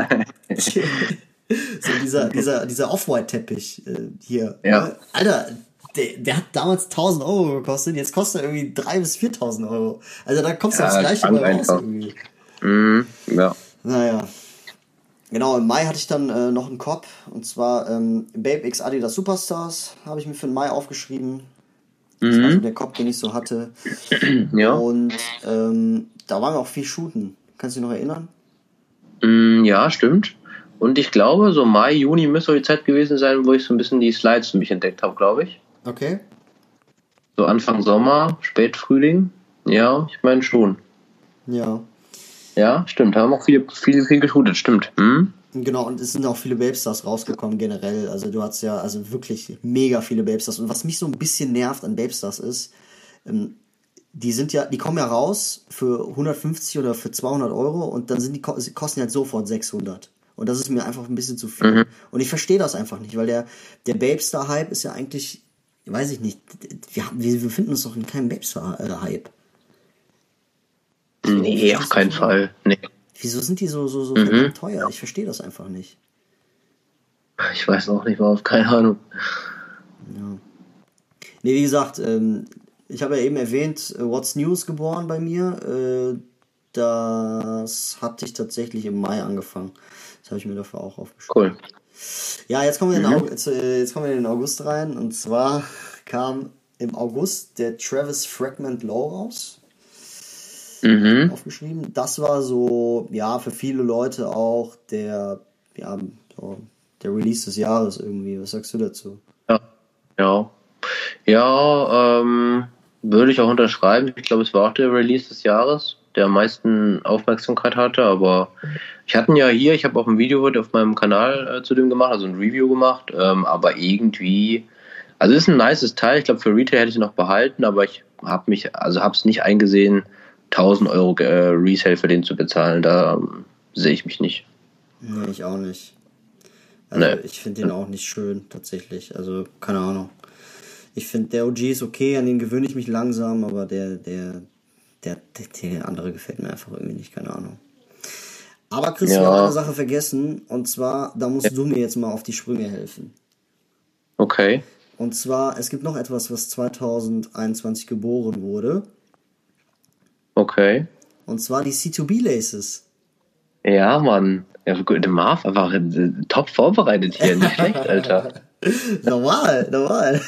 [LAUGHS] so dieser, dieser, dieser Off-White-Teppich äh, hier. Ja. Alter, der, der hat damals 1000 Euro gekostet, jetzt kostet er irgendwie 3.000 bis 4.000 Euro. Also da kommst du Ja, aufs gleiche bei raus irgendwie. Mhm. Ja. Naja. Genau, im Mai hatte ich dann äh, noch einen Cop und zwar ähm, Babe X Adidas Superstars habe ich mir für den Mai aufgeschrieben. Das war so Mhm. der Cop, den ich so hatte. [CLEARS THROAT] Ja. Und ähm, da waren wir auch viel shooten. Kannst du dich noch erinnern? Mm, Ja, stimmt. Und ich glaube, so Mai, Juni müsste die Zeit gewesen sein, wo ich so ein bisschen die Slides für mich entdeckt habe, glaube ich. Okay. So Anfang Sommer, Spätfrühling. Ja, ich meine schon. Ja. Ja, stimmt. Haben auch viel, viel, viel geshootet, stimmt. Hm? Genau, und es sind auch viele Babestars rausgekommen generell. Also du hast ja also wirklich mega viele Babestars. Und was mich so ein bisschen nervt an Babestars ist, ähm, die sind ja, die kommen ja raus für 150 oder für 200 Euro und dann sind die kosten halt sofort 600. Und das ist mir einfach ein bisschen zu viel. Und ich verstehe das einfach nicht, weil der der Babestar-Hype ist ja eigentlich, weiß ich nicht, wir, wir befinden uns doch in keinem Babestar-Hype. Nee, auf keinen Fall. Nee. Wieso sind die so so so verdammt teuer? Ich verstehe das einfach nicht. Ich weiß auch nicht, warum, keine Ahnung. Nee, wie gesagt, ähm, ich habe ja eben erwähnt, äh, What's News geboren bei mir. Äh, das hatte ich tatsächlich im Mai angefangen. Das habe ich mir dafür auch aufgeschrieben. Cool. Ja, jetzt kommen, wir in den August, jetzt kommen wir in den August rein. Und zwar kam im August der Travis Fragment Low raus. Mhm. Aufgeschrieben. Das war so, ja, für viele Leute auch der, ja, so, der Release des Jahres irgendwie. Was sagst du dazu? Ja. Ja. Ja, ähm, würde ich auch unterschreiben. Ich glaube, es war auch der Release des Jahres, der am meisten Aufmerksamkeit hatte, aber ich hatte ihn ja hier, ich habe auch ein Video heute auf meinem Kanal äh, zu dem gemacht, also ein Review gemacht, ähm, aber irgendwie, also es ist ein nices Teil, ich glaube für Retail hätte ich ihn noch behalten, aber ich habe mich, also habe es nicht eingesehen, 1000 Euro äh, Resale für den zu bezahlen, da ähm, sehe ich mich nicht. Nee, ich auch nicht. Also Nee. ich finde den auch nicht schön, tatsächlich. Also, keine Ahnung. Ich finde, der OG ist okay, an den gewöhne ich mich langsam, aber der, der, der, der, der andere gefällt mir einfach irgendwie nicht, keine Ahnung. Aber Chris, wir Ja. haben eine Sache vergessen, und zwar, da musst du mir jetzt mal auf die Sprünge helfen. Okay. Und zwar, es gibt noch etwas, was 2021 geboren wurde, Okay. und zwar die C2B Laces. Ja, Mann. Ja, Marv einfach äh, top vorbereitet hier. Nicht schlecht, [LAUGHS] Alter. normal, normal.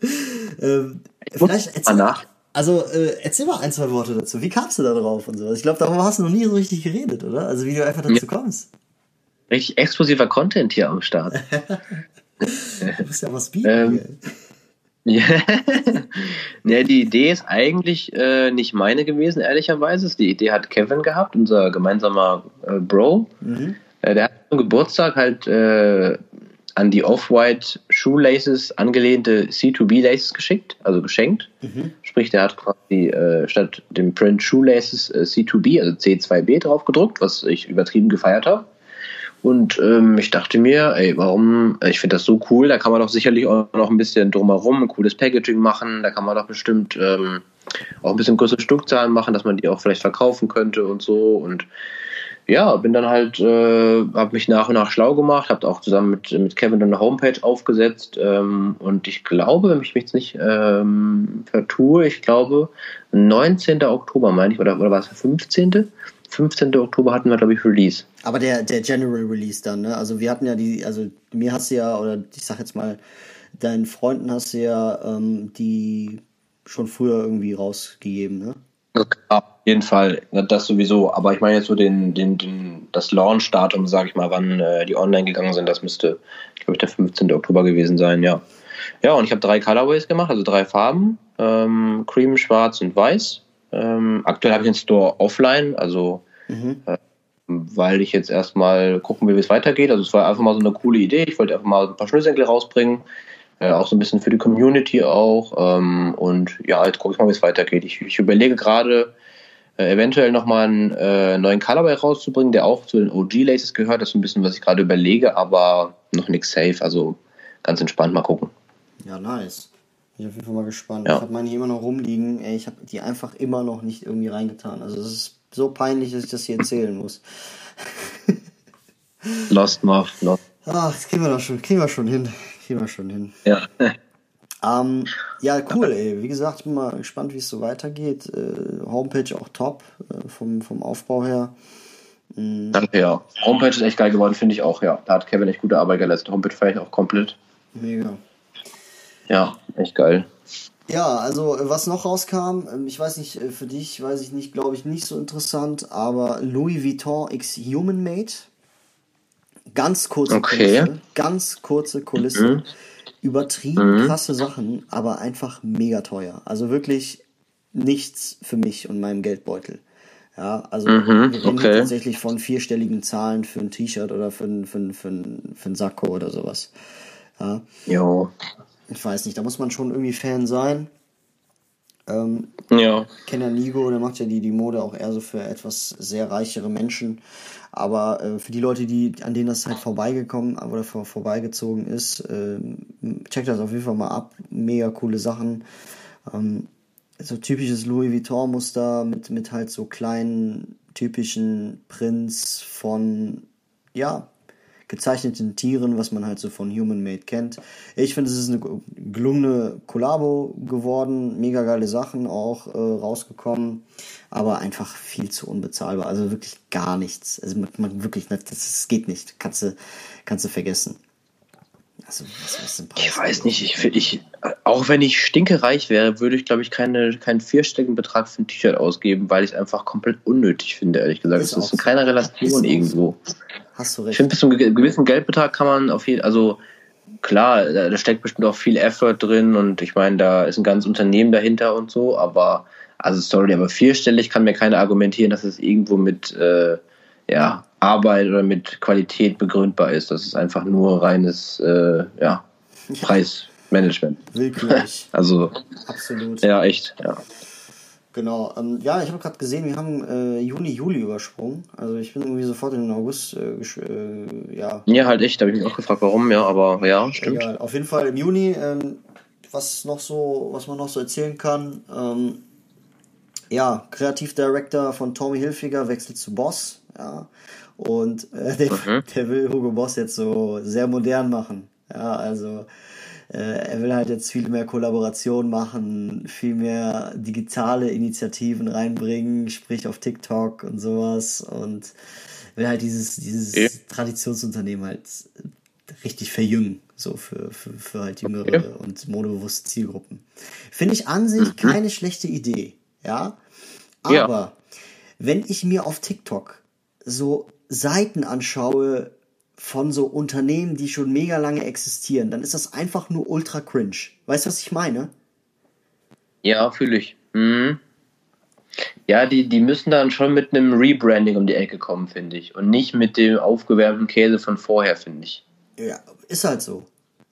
[LAUGHS] ähm, vielleicht Mal erzähl, nach. also äh, erzähl mal ein, zwei Worte dazu. Wie kamst du da drauf und so? Ich glaube, darüber hast du noch nie so richtig geredet, oder? Also wie du einfach dazu kommst. Richtig explosiver Content hier am Start. [LAUGHS] Du bist ja was bieten. Ähm? Ja, [LAUGHS] ja die Idee ist eigentlich äh, nicht meine gewesen, ehrlicherweise. Die Idee hat Kevin gehabt, unser gemeinsamer äh, Bro. Mhm. Äh, der hat zum Geburtstag halt äh, an die Off-White Shoelaces angelehnte C2B Laces geschickt, also geschenkt. Mhm. Sprich, der hat quasi äh, statt dem Print Shoelaces äh, C2B, also C2B drauf gedruckt, was ich übertrieben gefeiert habe. Und ähm, ich dachte mir, ey, warum, äh, ich finde das so cool, da kann man doch sicherlich auch noch ein bisschen drumherum ein cooles Packaging machen, da kann man doch bestimmt ähm, auch ein bisschen größere Stückzahlen machen, dass man die auch vielleicht verkaufen könnte und so. Und ja, bin dann halt, äh, habe mich nach und nach schlau gemacht, habe auch zusammen mit, mit Kevin eine Homepage aufgesetzt ähm, und ich glaube, wenn ich mich jetzt nicht ähm, vertue, ich glaube 19. Oktober meine ich, oder, oder war es der 15.? 15. Oktober hatten wir, glaube ich, Release. Aber der, der General Release dann, ne? Also wir hatten ja die, also mir hast du ja, oder ich sag jetzt mal, deinen Freunden hast du ja ähm, die schon früher irgendwie rausgegeben, ne? Auf jeden Fall, das sowieso. Aber ich meine jetzt so den, den, den, das Launch-Datum, sage ich mal, wann äh, die online gegangen sind, das müsste, glaube ich, der 15. Oktober gewesen sein, ja. Ja, und ich habe drei Colorways gemacht, also drei Farben, ähm, Cream, Schwarz und Weiß. Ähm, aktuell habe ich den Store offline, also Mhm. weil ich jetzt erstmal gucken will, wie es weitergeht. Also es war einfach mal so eine coole Idee. Ich wollte einfach mal ein paar Schnürsenkel rausbringen. Äh, auch so ein bisschen für die Community auch. Ähm, und ja, jetzt gucke ich mal, wie es weitergeht. Ich, ich überlege gerade, äh, eventuell nochmal einen äh, neuen Colorway rauszubringen, der auch zu den OG-Laces gehört. Das ist ein bisschen, was ich gerade überlege, aber noch nichts safe. Also ganz entspannt mal gucken. Ja, nice. Bin ich auf jeden Fall mal gespannt. Ja. Ich habe meine hier immer noch rumliegen. Ey, ich habe die einfach immer noch nicht irgendwie reingetan. Also es ist so peinlich, dass ich das hier erzählen muss. [LAUGHS] Lost Moth, Lost. Ach, das kriegen wir doch schon, kriegen wir schon hin. Kriegen wir schon hin. Ja. [LAUGHS] Ähm, ja, cool, ey. Wie gesagt, ich bin mal gespannt, wie es so weitergeht. Äh, Homepage auch top, äh, vom, vom Aufbau her. Danke, ja. Homepage ist echt geil geworden, finde ich auch, ja. Da hat Kevin echt gute Arbeit geleistet. Homepage feiere ich auch komplett. Mega. Ja, echt geil. Ja, also äh, was noch rauskam, ähm, ich weiß nicht, äh, für dich weiß ich nicht, glaube ich, nicht so interessant, aber Louis Vuitton X Human Made. Ganz kurze Okay. Kulisse, ganz kurze Kulisse. Übertrieben krasse Sachen, aber einfach mega teuer. Also wirklich nichts für mich und meinem Geldbeutel. Ja, also Mhm, wir reden okay. tatsächlich von vierstelligen Zahlen für ein T-Shirt oder für ein, für, ein, für, ein, für ein Sakko oder sowas. Ja, Jo. Ich weiß nicht, da muss man schon irgendwie Fan sein. Ähm, Ja. kenne ja Nigo, der macht ja die, die Mode auch eher so für etwas sehr reichere Menschen. Aber äh, für die Leute, die, an denen das halt vorbeigekommen oder vor, vorbeigezogen ist, ähm, checkt das auf jeden Fall mal ab. Mega coole Sachen. Ähm, so typisches Louis Vuitton-Muster mit, mit halt so kleinen, typischen Prints von, ja, gezeichneten Tieren, was man halt so von Human Made kennt. Ich finde, es ist eine gelungene Kollabo geworden, mega geile Sachen auch äh, rausgekommen, aber einfach viel zu unbezahlbar. Also wirklich gar nichts. Also man, man wirklich, das, das geht nicht. Kannst du, kannst du vergessen. Also? Ich weiß nicht, ich, ich, auch wenn ich stinkereich wäre, würde ich, glaube ich, keine, keinen vierstelligen Betrag für ein T-Shirt ausgeben, weil ich es einfach komplett unnötig finde, ehrlich gesagt. Ist Es ist in so. keiner Relation irgendwo. Hast du Ich recht. finde, bis zu einem ge- gewissen Geldbetrag kann man auf jeden also klar, da, da steckt bestimmt auch viel Effort drin und ich meine, da ist ein ganzes Unternehmen dahinter und so, aber also sorry, aber vierstellig kann mir keiner argumentieren, dass es irgendwo mit äh, ja, Arbeit oder mit Qualität begründbar ist. Das ist einfach nur reines äh, ja, Preismanagement. Willkürlich. [LAUGHS] Also Absolut. ja, echt, ja. Genau. Ähm, ja, ich habe gerade gesehen, wir haben äh, Juni, Juli übersprungen. Also ich bin irgendwie sofort in den August, äh, äh, ja, Ja, halt echt, da habe ich mich auch gefragt, warum, ja, aber ja, stimmt. Egal. Auf jeden Fall im Juni, ähm, was noch so, was man noch so erzählen kann, ähm, ja, Kreativdirektor von Tommy Hilfiger wechselt zu Boss, ja. Und äh, der, Mhm. der will Hugo Boss jetzt so sehr modern machen. Ja, also äh, er will halt jetzt viel mehr Kollaboration machen, viel mehr digitale Initiativen reinbringen, sprich auf TikTok und sowas und will halt dieses, dieses Okay. Traditionsunternehmen halt richtig verjüngen, so für, für, für halt jüngere Okay. und modebewusste Zielgruppen. Finde ich an sich keine schlechte Idee, ja. Aber Ja. wenn ich mir auf TikTok so Seiten anschaue von so Unternehmen, die schon mega lange existieren, dann ist das einfach nur ultra cringe. Weißt du, was ich meine? Ja, fühle ich. Mhm. Ja, die, die müssen dann schon mit einem Rebranding um die Ecke kommen, finde ich. Und nicht mit dem aufgewärmten Käse von vorher, finde ich. Ja, ist halt so.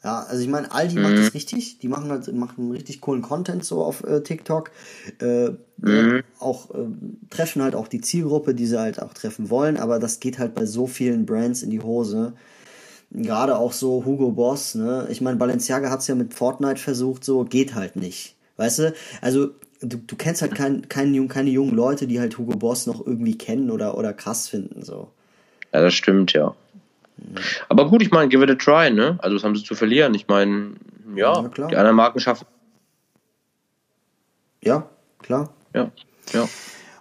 Ja, also ich meine, Aldi macht das richtig. Die machen halt machen richtig coolen Content so auf äh, TikTok. Äh, äh, auch äh, treffen halt auch die Zielgruppe, die sie halt auch treffen wollen. Aber das geht halt bei so vielen Brands in die Hose. Gerade auch so Hugo Boss. Ne, ich meine, Balenciaga hat's ja mit Fortnite versucht. So geht halt nicht. Weißt du? Also du, du kennst halt kein, kein, keine jungen Leute, die halt Hugo Boss noch irgendwie kennen oder oder krass finden so. Ja, das stimmt, ja. Aber gut, ich meine, give it a try, ne? Also, was haben sie zu verlieren? Ich meine, ja, Ja, klar. die anderen Marken schaffen. Ja, klar. Ja, ja.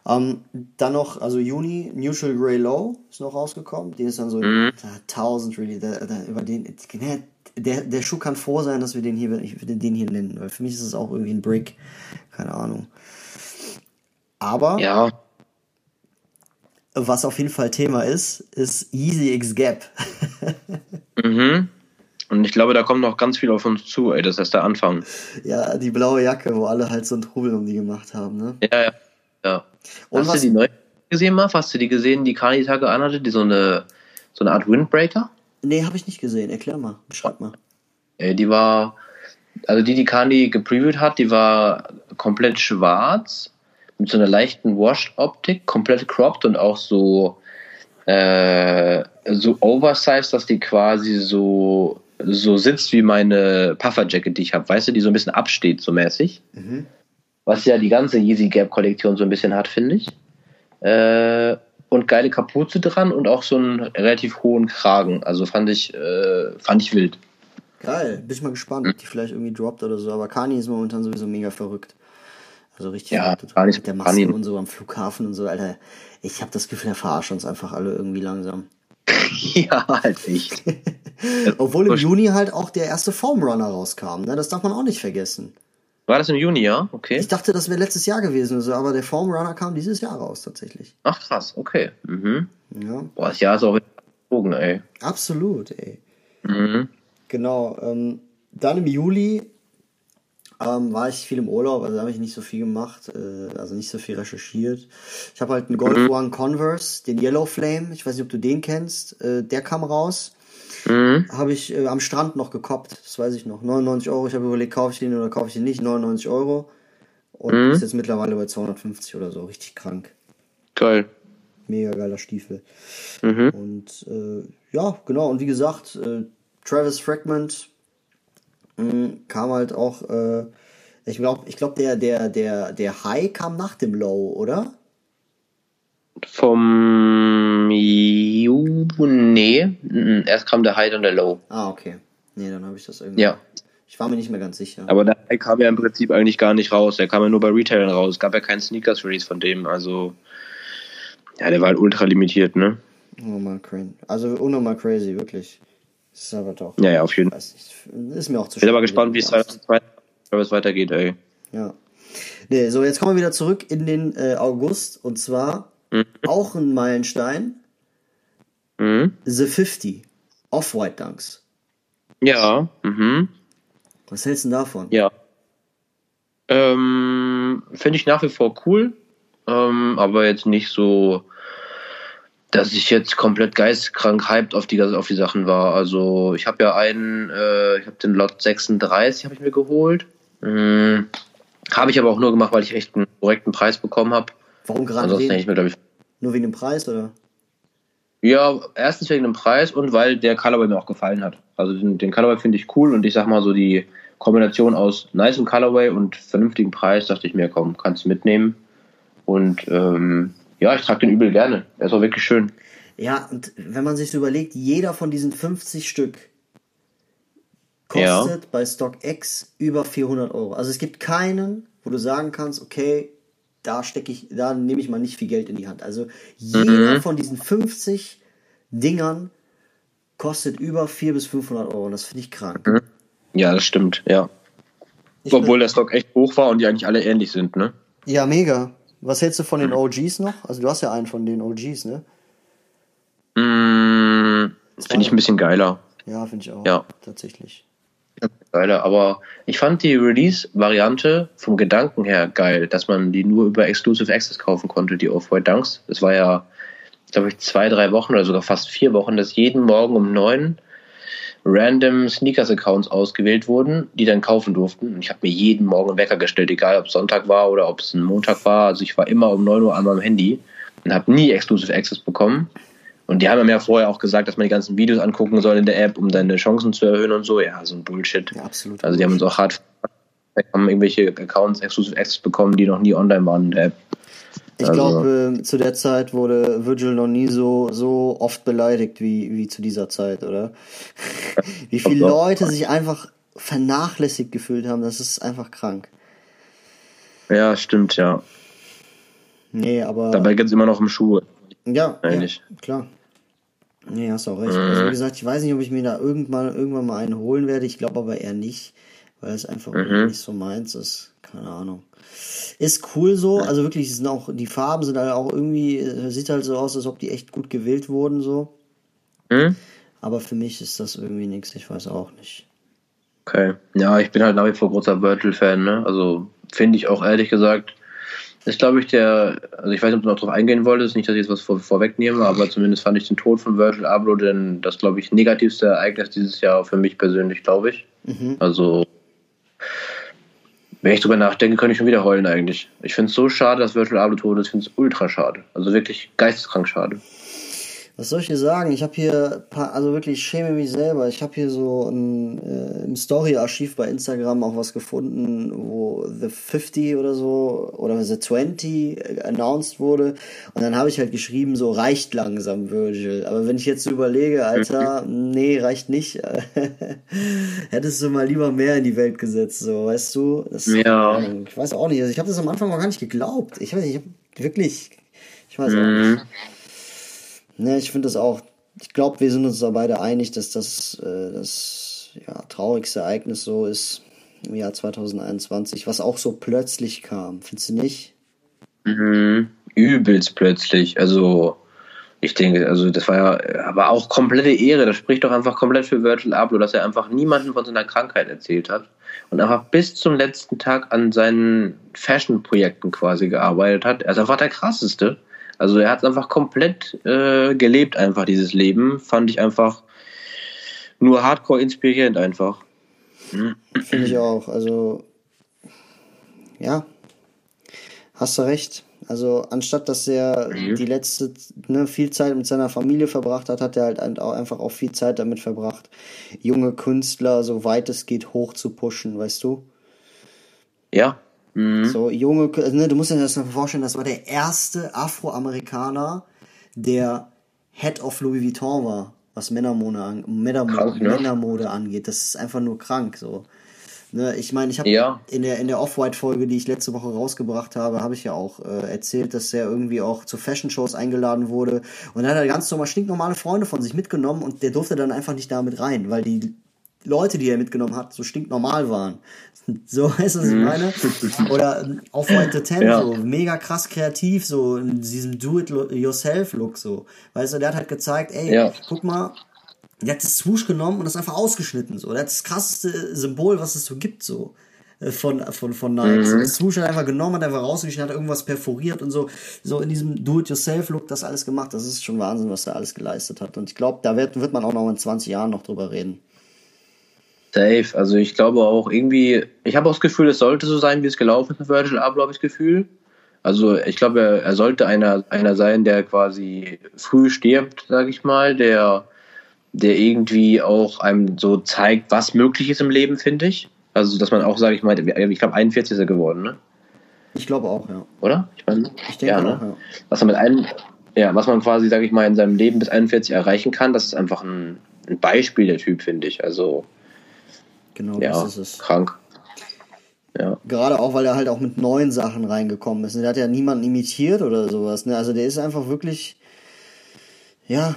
Ähm, dann noch, also Juni, Neutral Grey Low ist noch rausgekommen. Den ist dann so Mhm. da, 1000 really. Da, da, über den, ne, der, der Schuh kann froh sein, dass wir den hier, ich würde den hier nennen, weil für mich ist es auch irgendwie ein Brick. Keine Ahnung. Aber Ja, was auf jeden Fall Thema ist, ist Yeezy X Gap. [LAUGHS] mhm. Und ich glaube, da kommt noch ganz viel auf uns zu, ey. Das ist der Anfang. ja, die blaue Jacke, wo alle halt so einen Trubel um die gemacht haben, ne? Ja, ja. ja. Und Hast was- du die neue gesehen, Marv? Hast du die gesehen, die Kani Tage anhatte? Die so eine, so eine Art Windbreaker? Nee, habe ich nicht gesehen. Erklär mal, beschreib mal. Äh, die war, also die, die Kani gepreviewt hat, die war komplett schwarz, mit so einer leichten Washed-Optik, komplett cropped und auch so, äh, so oversized, dass die quasi so, so sitzt wie meine Puffer-Jacket, die ich habe, weißt du, die so ein bisschen absteht, so mäßig. Mhm. Was ja die ganze Yeezy Gap-Kollektion so ein bisschen hat, finde ich. Äh, und geile Kapuze dran und auch so einen relativ hohen Kragen. Also fand ich, äh, fand ich wild. Geil, bin ich mal gespannt, ob die vielleicht irgendwie droppt oder so. Aber Kani ist momentan sowieso mega verrückt. Also richtig Ja, ist mit der. Maske und so am Flughafen und so, Alter. Ich habe das Gefühl, er verarscht uns einfach alle irgendwie langsam. [LAUGHS] ja, halt echt. [LAUGHS] Obwohl im Juni halt auch der erste Formrunner rauskam, ne? Das darf man auch nicht vergessen. War das im Juni, ja? Okay. Ich dachte, das wäre letztes Jahr gewesen, so, aber der Formrunner kam dieses Jahr raus tatsächlich. Ach krass, okay. Mhm. Ja, Boah, das Jahr ist auch geflogen, ey. absolut, ey. Mhm. Genau. Ähm, dann im Juli ähm, war ich viel im Urlaub, also habe ich nicht so viel gemacht, äh, also nicht so viel recherchiert. Ich habe halt einen Golf One Converse, den Yellow Flame, ich weiß nicht, ob du den kennst, äh, der kam raus. Mhm. Habe ich äh, am Strand noch gekoppt, das weiß ich noch. 99 Euro, ich habe überlegt, kaufe ich den oder kaufe ich den nicht, 99 Euro. Und Mhm. ist jetzt mittlerweile bei 250 oder so, richtig krank. Geil. Mega geiler Stiefel. Mhm. Und äh, ja, genau, und wie gesagt, äh, Travis Fragment kam halt auch, äh, ich glaube, ich glaub, der, der, der, der High kam nach dem Low, oder? Vom Juni. Mhm. Erst kam der High, dann der Low. Ah, okay. Nee, dann habe ich das irgendwie. Ja. Ich war mir nicht mehr ganz sicher. Aber der High kam ja im Prinzip eigentlich gar nicht raus. Der kam ja nur bei Retailern raus. Es gab ja keinen Sneakers-Release von dem. Also, ja, der war halt ultra limitiert, ne? Unnormal crazy. Also unnormal crazy, wirklich. Das ist aber doch. Ja, ja, auf jeden Fall. Ist mir auch zu Bin aber gespannt, wie es passt. 2022 weitergeht, ey. Ja. Nee, so, jetzt kommen wir wieder zurück in den äh, August und zwar Mhm. auch ein Meilenstein. Mhm. The 50. Off-White Dunks. Ja, mhm. Was hältst du davon? Ja. Ähm, Finde ich nach wie vor cool, ähm, aber jetzt nicht so, dass ich jetzt komplett geistkrank hyped auf die, auf die Sachen war. Also ich habe ja einen, äh, ich habe den Lot 36 habe ich mir geholt. Mhm. Habe ich aber auch nur gemacht, weil ich echt einen korrekten Preis bekommen habe. Warum gerade Ansonsten hätte ich mir, glaube ich, Nur wegen dem Preis, oder? Ja, erstens wegen dem Preis und weil der Colorway mir auch gefallen hat. Also den, den Colorway finde ich cool und ich sag mal so die Kombination aus nicem Colorway und vernünftigem Preis, dachte ich mir, komm, kannst du mitnehmen. Und ähm, ja, ich trage den übel gerne. Er ist auch wirklich schön. Ja, und wenn man sich so überlegt, jeder von diesen 50 Stück Ja. kostet bei StockX über 400 Euro. Also es gibt keinen, wo du sagen kannst, okay, da stecke ich, da nehme ich mal nicht viel Geld in die Hand. Also jeder Mhm. von diesen 50 Dingern kostet über 400 bis 500 Euro. Und das finde ich krank. Ja, das stimmt, ja. Ich Obwohl der Stock echt hoch war und die eigentlich alle ähnlich sind, ne? Ja, mega. Was hältst du von den OGs noch? Also du hast ja einen von den OGs, ne? Mm, Finde ich ein bisschen geiler. Ja, finde ich auch. Ja. Tatsächlich. Geiler, aber ich fand die Release-Variante vom Gedanken her geil, dass man die nur über Exclusive Access kaufen konnte, die Off-White Dunks. Das war ja, glaube ich, zwei, drei Wochen oder sogar fast vier Wochen, dass jeden Morgen um neun random Sneakers-Accounts ausgewählt wurden, die dann kaufen durften. Und ich habe mir jeden Morgen einen Wecker gestellt, egal ob es Sonntag war oder ob es ein Montag war. Also ich war immer um 9 Uhr an meinem Handy und habe nie Exclusive Access bekommen. Und die haben mir ja vorher auch gesagt, dass man die ganzen Videos angucken soll in der App, um deine Chancen zu erhöhen und so. Ja, so ein Bullshit. Ja, absolut. Also die haben uns auch hart haben irgendwelche Accounts Exclusive Access bekommen, die noch nie online waren in der App. Ich Also- glaube, äh, zu der Zeit wurde Virgil noch nie so, so oft beleidigt wie, wie zu dieser Zeit, oder? wie viele. Leute sich einfach vernachlässigt gefühlt haben, das ist einfach krank. Ja, stimmt, ja. Nee, aber. Dabei geht's immer noch um Schuhe. ja, eigentlich. ja, klar. Nee, hast auch recht. Also wie gesagt, ich weiß nicht, ob ich mir da irgendwann, irgendwann mal einen holen werde. Ich glaube aber eher nicht, weil es einfach irgendwie nicht so meins ist. Keine Ahnung. Ist cool so, also wirklich, sind auch, die Farben sind halt auch irgendwie, äh, sieht halt so aus, als ob die echt gut gewählt wurden, so. Hm? Aber für mich ist das irgendwie nichts, ich weiß auch nicht. Okay. Ja, ich bin halt nach wie vor großer Virgil-Fan, ne? Also finde ich auch ehrlich gesagt, ist, glaube ich, der, also ich weiß nicht, ob du noch drauf eingehen wolltest, nicht, dass ich jetzt was vor, vorwegnehme, aber zumindest fand ich den Tod von Virgil Abloh denn das, glaube ich, negativste Ereignis dieses Jahr für mich persönlich, glaube ich. Mhm. Also, wenn ich drüber nachdenke, könnte ich schon wieder heulen eigentlich. Ich finde es so schade, dass Virgil Abloh tot ist, ich finde es ultra schade. Also wirklich geisteskrank schade was soll ich dir sagen? Ich habe hier, paar, also wirklich schäme mich selber. Ich habe hier so ein, äh, im Story-Archiv bei Instagram auch was gefunden, wo The 50 oder so oder The 20 äh, announced wurde. Und dann habe ich halt geschrieben, so reicht langsam Virgil. Aber wenn ich jetzt so überlege, Alter, [LAUGHS] nee, reicht nicht. [LAUGHS] Hättest du mal lieber mehr in die Welt gesetzt, so, weißt du? Das, ja. Ich weiß auch nicht. Also ich habe das am Anfang auch gar nicht geglaubt. Ich weiß nicht, ich habe wirklich, ich weiß auch nicht. Ne, ich finde das auch, ich glaube, wir sind uns da beide einig, dass das äh, das ja, traurigste Ereignis so ist im Jahr 2021, was auch so plötzlich kam. Findest du nicht? Mhm. Übelst plötzlich. Also, ich denke, also das war ja aber auch komplette Ehre. Das spricht doch einfach komplett für Virgil Abloh, dass er einfach niemanden von seiner Krankheit erzählt hat und einfach bis zum letzten Tag an seinen Fashion-Projekten quasi gearbeitet hat. Er ist einfach der krasseste. Also er hat es einfach komplett äh, gelebt, einfach dieses Leben. Fand ich einfach nur hardcore inspirierend einfach. Finde ich auch. Also ja, hast du recht. Also anstatt dass er mhm. die letzte ne, viel Zeit mit seiner Familie verbracht hat, hat er halt auch einfach auch viel Zeit damit verbracht, junge Künstler so weit es geht hoch zu pushen, weißt du? Ja, Mhm. So junge, ne, du musst dir das mal vorstellen, das war der erste Afroamerikaner, der Head of Louis Vuitton war, was Männermode, an, Männermode, krank, ne? Männermode angeht. Das ist einfach nur krank so. Ne, ich meine, ich habe ja. in der in der Off-White-Folge, die ich letzte Woche rausgebracht habe, habe ich ja auch äh, erzählt, dass er irgendwie auch zu Fashion-Shows eingeladen wurde. Und dann hat er ganz normal stinknormale Freunde von sich mitgenommen und der durfte dann einfach nicht damit rein, weil die Leute, die er mitgenommen hat, so stinknormal waren. [LAUGHS] So weißt du, was ich mhm. meine? Oder auf White Ten, ja. so mega krass kreativ, so in diesem Do-it-yourself-Look, so. Weißt du, der hat halt gezeigt, ey, ja. guck mal, der hat das Swoosh genommen und das einfach ausgeschnitten, so. Der hat das krasseste Symbol, was es so gibt, so. Äh, von, von, von Nike. Mhm. So, das Swoosh hat einfach genommen, hat einfach rausgeschnitten, hat irgendwas perforiert und so, so in diesem Do-it-yourself-Look das alles gemacht. Das ist schon Wahnsinn, was er alles geleistet hat. Und ich glaube, da wird, wird man auch noch in 20 Jahren noch drüber reden. Safe. Also ich glaube auch irgendwie, ich habe auch das Gefühl, es sollte so sein, wie es gelaufen ist mit Virgil Abloh, habe ich das Gefühl. Also ich glaube, er, er, sollte einer, einer sein, der quasi früh stirbt, sage ich mal, der, der irgendwie auch einem so zeigt, was möglich ist im Leben, finde ich. Also dass man auch, sage ich mal, ich glaube 41 ist er geworden, ne? Ich glaube auch, ja. Oder? Ich meine, ich denke ja, ne? auch, ja. Was man mit einem, ja, was man quasi, sage ich mal, in seinem Leben bis 41 erreichen kann, das ist einfach ein, ein Beispiel der Typ, finde ich. Also Genau, ja, das ist es. Krank. Ja. Gerade auch, weil er halt auch mit neuen Sachen reingekommen ist. Der hat ja niemanden imitiert oder sowas. Ne? Also der ist einfach wirklich, ja,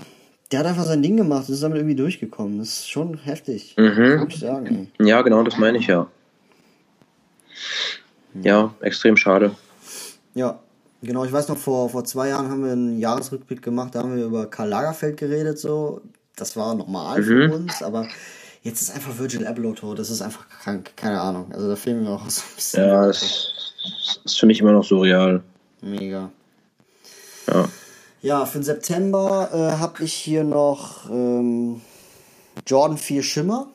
der hat einfach sein Ding gemacht und ist damit irgendwie durchgekommen. Das ist schon heftig. Mhm. Muss ich sagen. Ja, genau, das meine ich ja. Ja, extrem schade. Ja, genau. Ich weiß noch, vor, vor zwei Jahren haben wir einen Jahresrückblick gemacht, da haben wir über Karl Lagerfeld geredet, so. Das war normal mhm. für uns, aber Jetzt ist einfach Virgil Abloh tot. Das ist einfach krank. Keine Ahnung. Also da fehlen mir auch [LAUGHS] so ein bisschen. Ja, das ist für mich immer noch surreal. Mega. Ja. Ja, für den September äh, habe ich hier noch ähm, Jordan 4 Schimmer.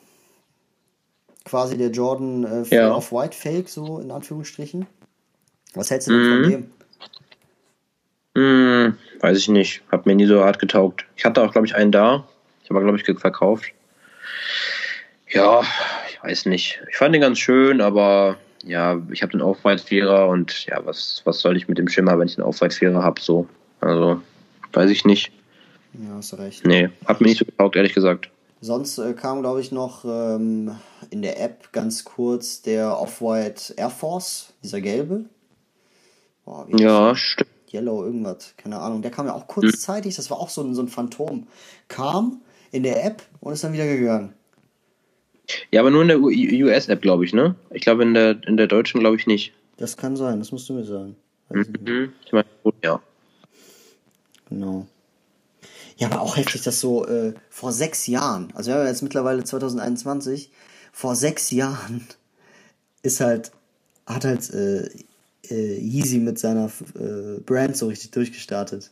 Quasi der Jordan äh, 4 ja. Off-White Fake, so in Anführungsstrichen. Was hältst du denn mhm. von dem? Mhm, weiß ich nicht. Hat mir nie so hart getaugt. Ich hatte auch, glaube ich, einen da. Ich habe, glaube ich, verkauft. Ja, ich weiß nicht. Ich fand den ganz schön, aber ja, ich habe den Aufweitvierer und ja, was, was soll ich mit dem Schimmer, wenn ich den Aufweitvierer habe, so. Also, weiß ich nicht. Ja, hast du recht. Nee, hat mir nicht so getaugt, ehrlich gesagt. Sonst äh, kam, glaube ich, noch ähm, in der App ganz kurz der Off-White Air Force, dieser gelbe. Boah, ja, stimmt. Yellow, irgendwas, keine Ahnung. Der kam ja auch kurzzeitig, das war auch so ein, so ein Phantom. Kam in der App und ist dann wieder gegangen. Ja, aber nur in der US-App, glaube ich, ne? Ich glaube, in der, in der deutschen glaube ich nicht. Das kann sein, das musst du mir sagen. Mhm. Ich meine, ja. Genau. Ja, aber auch heftig, dass so äh, vor sechs Jahren, also wir haben jetzt mittlerweile 2021, vor sechs Jahren [LAUGHS] ist halt, hat halt äh, äh, Yeezy mit seiner äh, Brand so richtig durchgestartet.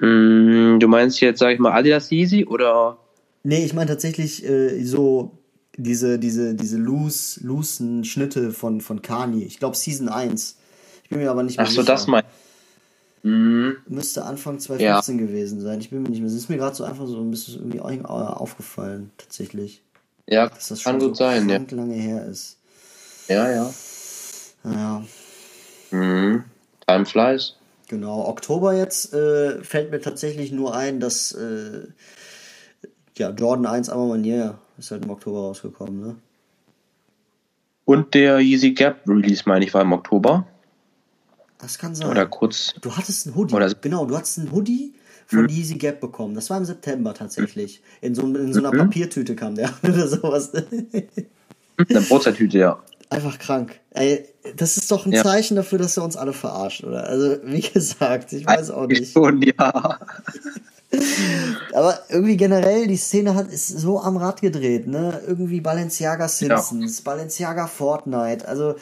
Mm, du meinst jetzt, sag ich mal, Adidas Yeezy oder? Nee, ich meine tatsächlich äh, so diese, diese, diese loose, loosen Schnitte von, von Kanye. Ich glaube Season 1. Ich bin mir aber nicht mehr Ach so, das mein. Mhm. Müsste Anfang 2015 ja. gewesen sein. Ich bin mir nicht mehr. Es ist mir gerade so einfach so ein bisschen irgendwie aufgefallen, tatsächlich. Ja, dass das kann gut so sein, ja. lange her ist. Ja, ja. Naja. Mhm. Time flies. Genau, Oktober jetzt äh, fällt mir tatsächlich nur ein, dass äh, ja, Jordan 1 Amamanier ist halt im Oktober rausgekommen, ne? Und der Yeezy Gap Release, meine ich, war im Oktober. Das kann sein. Oder kurz. Du hattest einen Hoodie. Oder genau, du hattest einen Hoodie von hm. Yeezy Gap bekommen. Das war im September tatsächlich. In so, in so einer mhm. Papiertüte kam der [LAUGHS] oder sowas. Eine Brotzeittüte, ja. Einfach krank. Ey, das ist doch ein ja. Zeichen dafür, dass er uns alle verarscht, oder? Also, wie gesagt, ich weiß auch nicht. Schon, ja. Aber irgendwie generell, die Szene hat, ist so am Rad gedreht, ne? Irgendwie Balenciaga Simpsons, ja. Balenciaga Fortnite, also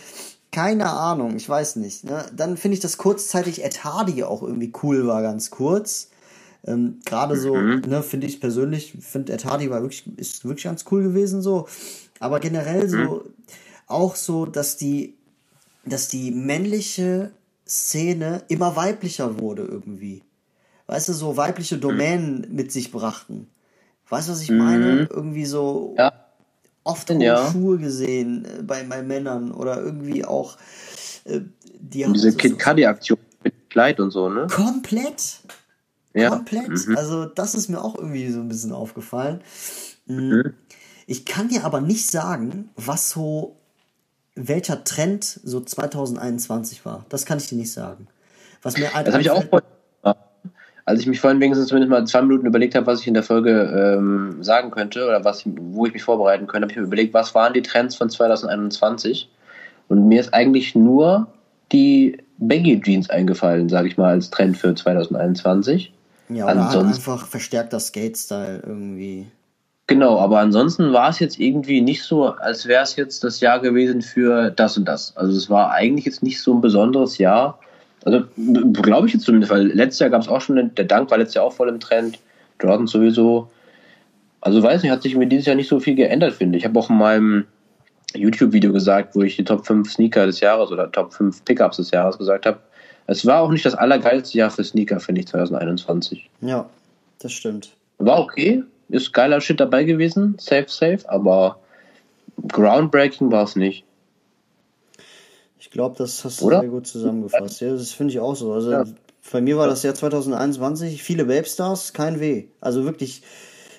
keine Ahnung, ich weiß nicht. Ne? Dann finde ich, dass kurzzeitig Ed Hardy auch irgendwie cool war, ganz kurz. Ähm, Gerade so, mhm. ne, finde ich persönlich, finde Ed Hardy war wirklich, ist wirklich ganz cool gewesen so. Aber generell so, mhm. auch so, dass die, dass die männliche Szene immer weiblicher wurde irgendwie weißt du, so weibliche Domänen mhm. mit sich brachten. Weißt du, was ich mhm. meine? Irgendwie so ja. oft hohe ja. Schuhe gesehen äh, bei, bei Männern oder irgendwie auch äh, die diese Kid Cudi Aktion mit Kleid und so, ne? Komplett. Ja. Komplett. Mhm. Also das ist mir auch irgendwie so ein bisschen aufgefallen. Mhm. mhm. Ich kann dir aber nicht sagen, was so welcher Trend so 2021 war. Das kann ich dir nicht sagen. Was mir das habe ich auch als ich mich vorhin wenigstens zumindest mal zwei Minuten überlegt habe, was ich in der Folge ähm, sagen könnte oder was, wo ich mich vorbereiten könnte, habe ich mir überlegt, was waren die Trends von 2021? Und mir ist eigentlich nur die Baggy Jeans eingefallen, sage ich mal, als Trend für 2021. Ja, oder ansonsten, einfach verstärkter Skate-Style irgendwie. Genau, aber ansonsten war es jetzt irgendwie nicht so, als wäre es jetzt das Jahr gewesen für das und das. Also es war eigentlich jetzt nicht so ein besonderes Jahr also glaube ich jetzt zumindest, weil letztes Jahr gab es auch schon, der Dank war letztes Jahr auch voll im Trend. Jordan sowieso. Also weiß nicht, hat sich mir dieses Jahr nicht so viel geändert, finde ich. Ich habe auch in meinem YouTube-Video gesagt, wo ich die Top 5 Sneaker des Jahres oder Top 5 Pickups des Jahres gesagt habe. Es war auch nicht das allergeilste Jahr für Sneaker, finde ich, 2021. Ja, das stimmt. War okay, ist geiler Shit dabei gewesen, safe, safe, aber groundbreaking war es nicht. Ich glaube, das hast du Oder? sehr gut zusammengefasst. Ja, das finde ich auch so. Also ja. bei mir war das Jahr 2021, viele Webstars, kein Weh. Also wirklich,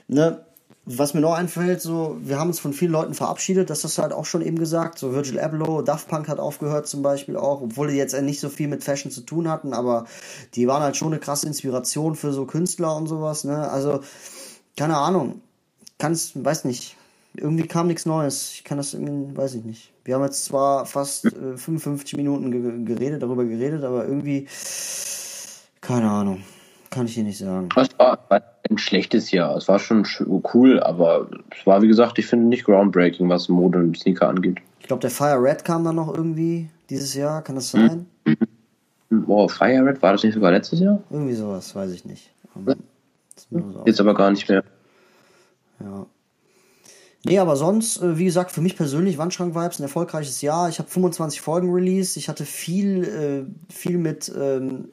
ne, was mir noch einfällt, so, wir haben uns von vielen Leuten verabschiedet, das hast du halt auch schon eben gesagt. So Virgil Abloh, Daft Punk hat aufgehört zum Beispiel auch, obwohl die jetzt nicht so viel mit Fashion zu tun hatten, aber die waren halt schon eine krasse Inspiration für so Künstler und sowas, ne? Also, keine Ahnung. Kannst, weiß nicht. Irgendwie kam nichts Neues. Ich kann das irgendwie, weiß ich nicht. Wir haben jetzt zwar fast äh, 55 Minuten ge geredet, darüber geredet, aber irgendwie, keine Ahnung, kann ich hier nicht sagen. Es war, ein schlechtes Jahr. Es war schon cool, aber es war, wie gesagt, ich finde nicht groundbreaking, was Mode und Sneaker angeht. Ich glaube, der Fire Red kam dann noch irgendwie dieses Jahr, kann das sein? Oh, Fire Red, war das nicht sogar letztes Jahr? Irgendwie sowas, weiß ich nicht. Jetzt aber gar nicht mehr. Ja. Nee, aber sonst, äh, wie gesagt, für mich persönlich Wandschrank-Vibes ein erfolgreiches Jahr. Ich habe 25 Folgen released. Ich hatte viel, äh, viel mit ähm,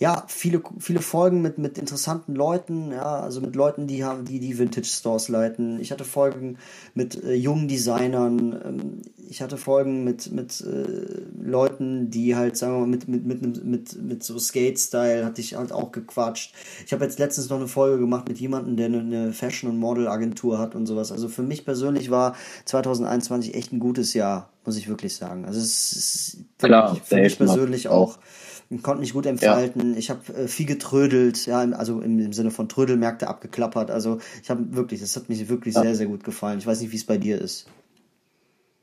ja, viele, viele Folgen mit, mit interessanten Leuten, ja, also mit Leuten, die haben, die die Vintage Stores leiten. Ich hatte Folgen mit äh, jungen Designern. Ähm, ich hatte Folgen mit, mit äh, Leuten, die halt, sagen wir mal, mit, mit, mit, mit, mit so Skate-Style hatte ich halt auch gequatscht. Ich habe jetzt letztens noch eine Folge gemacht mit jemandem, der eine Fashion- und Model-Agentur hat und sowas. Also für mich persönlich war 2021 echt ein gutes Jahr, muss ich wirklich sagen. Also es ist Klar, für mich persönlich auch. auch konnte mich gut entfalten. Ja. Ich habe äh, viel getrödelt, ja, also im, im, Sinne von Trödelmärkte abgeklappert. Also ich habe wirklich, das hat mir wirklich ja. sehr, sehr gut gefallen. Ich weiß nicht, wie es bei dir ist.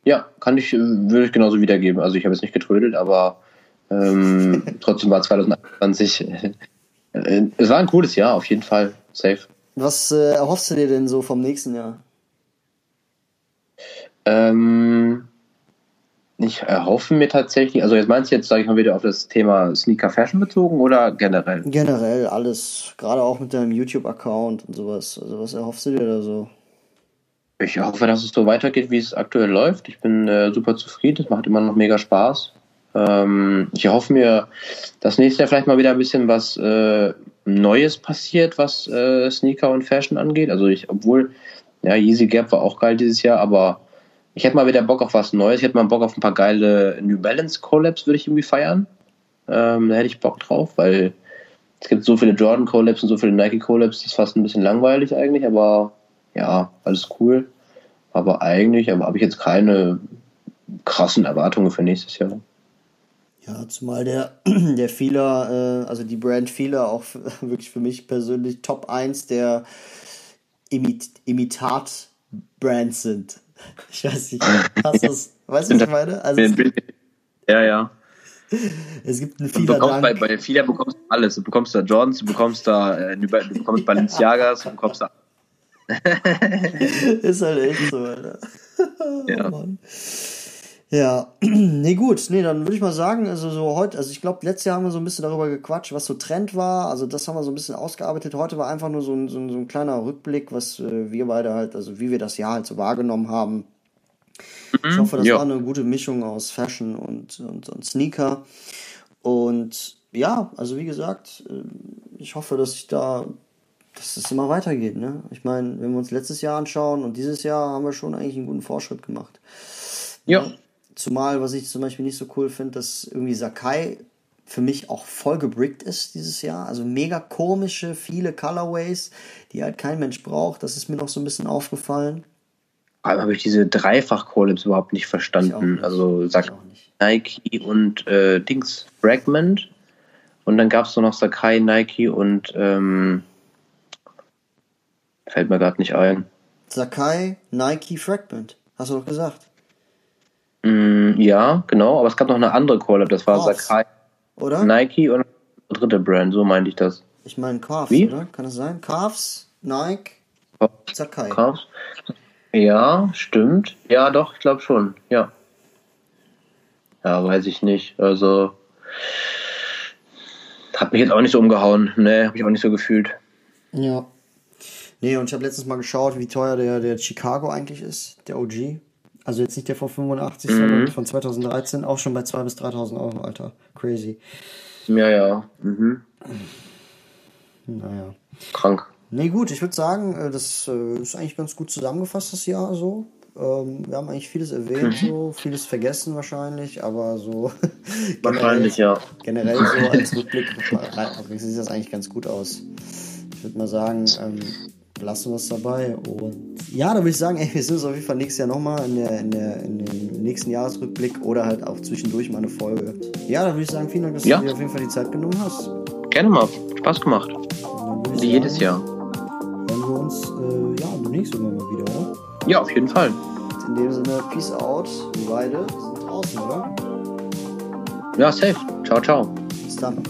Ja, kann ich, äh, würde ich genauso wiedergeben. Also ich habe jetzt nicht getrödelt, aber ähm, [LAUGHS] trotzdem war 2021, äh, es war ein cooles Jahr, auf jeden Fall. Safe. Was äh, erhoffst du dir denn so vom nächsten Jahr? Ähm, ich erhoffe mir tatsächlich, also jetzt meinst du jetzt, sage ich mal, wieder auf das Thema Sneaker Fashion bezogen oder generell? Generell alles, gerade auch mit deinem YouTube-Account und sowas. Also was erhoffst du dir da so? Ich hoffe, dass es so weitergeht, wie es aktuell läuft. Ich bin äh, super zufrieden, es macht immer noch mega Spaß. Ähm, ich hoffe mir, dass nächstes Jahr vielleicht mal wieder ein bisschen was äh, Neues passiert, was äh, Sneaker und Fashion angeht. Also ich, obwohl, ja, Yeezy Gap war auch geil dieses Jahr, aber ich hätte mal wieder Bock auf was Neues. Ich hätte mal Bock auf ein paar geile New Balance Collabs, würde ich irgendwie feiern. Ähm, da hätte ich Bock drauf, weil es gibt so viele Jordan Collabs und so viele Nike Collabs, das ist fast ein bisschen langweilig eigentlich, aber ja, alles cool. Aber eigentlich aber habe ich jetzt keine krassen Erwartungen für nächstes Jahr. Ja, zumal der, [CLEARS THROAT] der Fehler, äh, also die Brand Fehler auch [LAUGHS] wirklich für mich persönlich Top 1 der Imit Imitat-Brands sind. [LAUGHS] Ich weiß nicht, hast du das, weißt du, was ich meine? Also ja, ja. [LAUGHS] Es gibt einen Fila. Bei, bei Fila bekommst du alles. Du bekommst da Jordans, du bekommst da, äh, du bekommst Balenciagas, du bekommst da. [LAUGHS] Ist halt echt so, Alter. Ja. Oh, ja, [CLEARS THROAT] nee, gut, nee, dann würde ich mal sagen, also so heute, also ich glaube, letztes Jahr haben wir so ein bisschen darüber gequatscht, was so Trend war, also das haben wir so ein bisschen ausgearbeitet. Heute war einfach nur so ein, so ein, so ein kleiner Rückblick, was äh, wir beide halt, also wie wir das Jahr halt so wahrgenommen haben. Mhm, ich hoffe, das ja. war eine gute Mischung aus Fashion und, und, und Sneaker. Und ja, also wie gesagt, äh, ich hoffe, dass ich da, dass es immer weitergeht. Ne? Ich meine, wenn wir uns letztes Jahr anschauen und dieses Jahr haben wir schon eigentlich einen guten Fortschritt gemacht. Ja. Zumal, was ich zum Beispiel nicht so cool finde, dass irgendwie Sakai für mich auch voll gebrickt ist dieses Jahr. Also mega komische, viele Colorways, die halt kein Mensch braucht. Das ist mir noch so ein bisschen aufgefallen. Aber habe ich diese Dreifach-Collabs überhaupt nicht verstanden. Nicht. Also sagt Nike und äh, Dings Fragment. Und dann gab es noch Sakai, Nike und ähm, fällt mir gerade nicht ein. Sakai, Nike, Fragment. Hast du doch gesagt. Mm, ja, genau, aber es gab noch eine andere Collab, das war Corps, Sakai. Oder? Nike und eine dritte Brand, so meinte ich das. Ich meine Calves, Wie? oder? Kann das sein? Calves, Nike, Sakai. Calves. Ja, stimmt. Ja, doch, ich glaube schon, ja. Ja, weiß ich nicht. Also, hat mich jetzt auch nicht so umgehauen. Nee, habe ich auch nicht so gefühlt. Ja. Nee, und ich habe letztens mal geschaut, wie teuer der, der Chicago eigentlich ist, der OG. Also jetzt nicht der von 85, mhm. sondern von 2013, auch schon bei 2.000 bis 3.000 Euro, Alter. Crazy. Ja, ja. Mhm. Naja. Krank. Nee, gut, ich würde sagen, äh, das äh, ist eigentlich ganz gut zusammengefasst, das Jahr so. Ähm, wir haben eigentlich vieles erwähnt, mhm. so, vieles vergessen wahrscheinlich, aber so. [LAUGHS] wahrscheinlich, ja. Generell so als Rückblick [LAUGHS] sieht das eigentlich ganz gut aus. Ich würde mal sagen, ähm, lassen wir es dabei. Und ja, da würde ich sagen, ey, wir sehen uns auf jeden Fall nächstes Jahr nochmal in, der, in, der, in dem nächsten Jahresrückblick oder halt auch zwischendurch mal eine Folge. Ja, da würde ich sagen, vielen Dank, dass ja. du dir auf jeden Fall die Zeit genommen hast. Gerne mal, Spaß gemacht. Wie jedes Jahr. Hören wir uns äh, ja, demnächst irgendwann mal wieder, oder? Ja, auf jeden Fall. In dem Sinne, Peace out. Wir beide sind draußen, oder? Ja, safe. Ciao, ciao. Bis dann.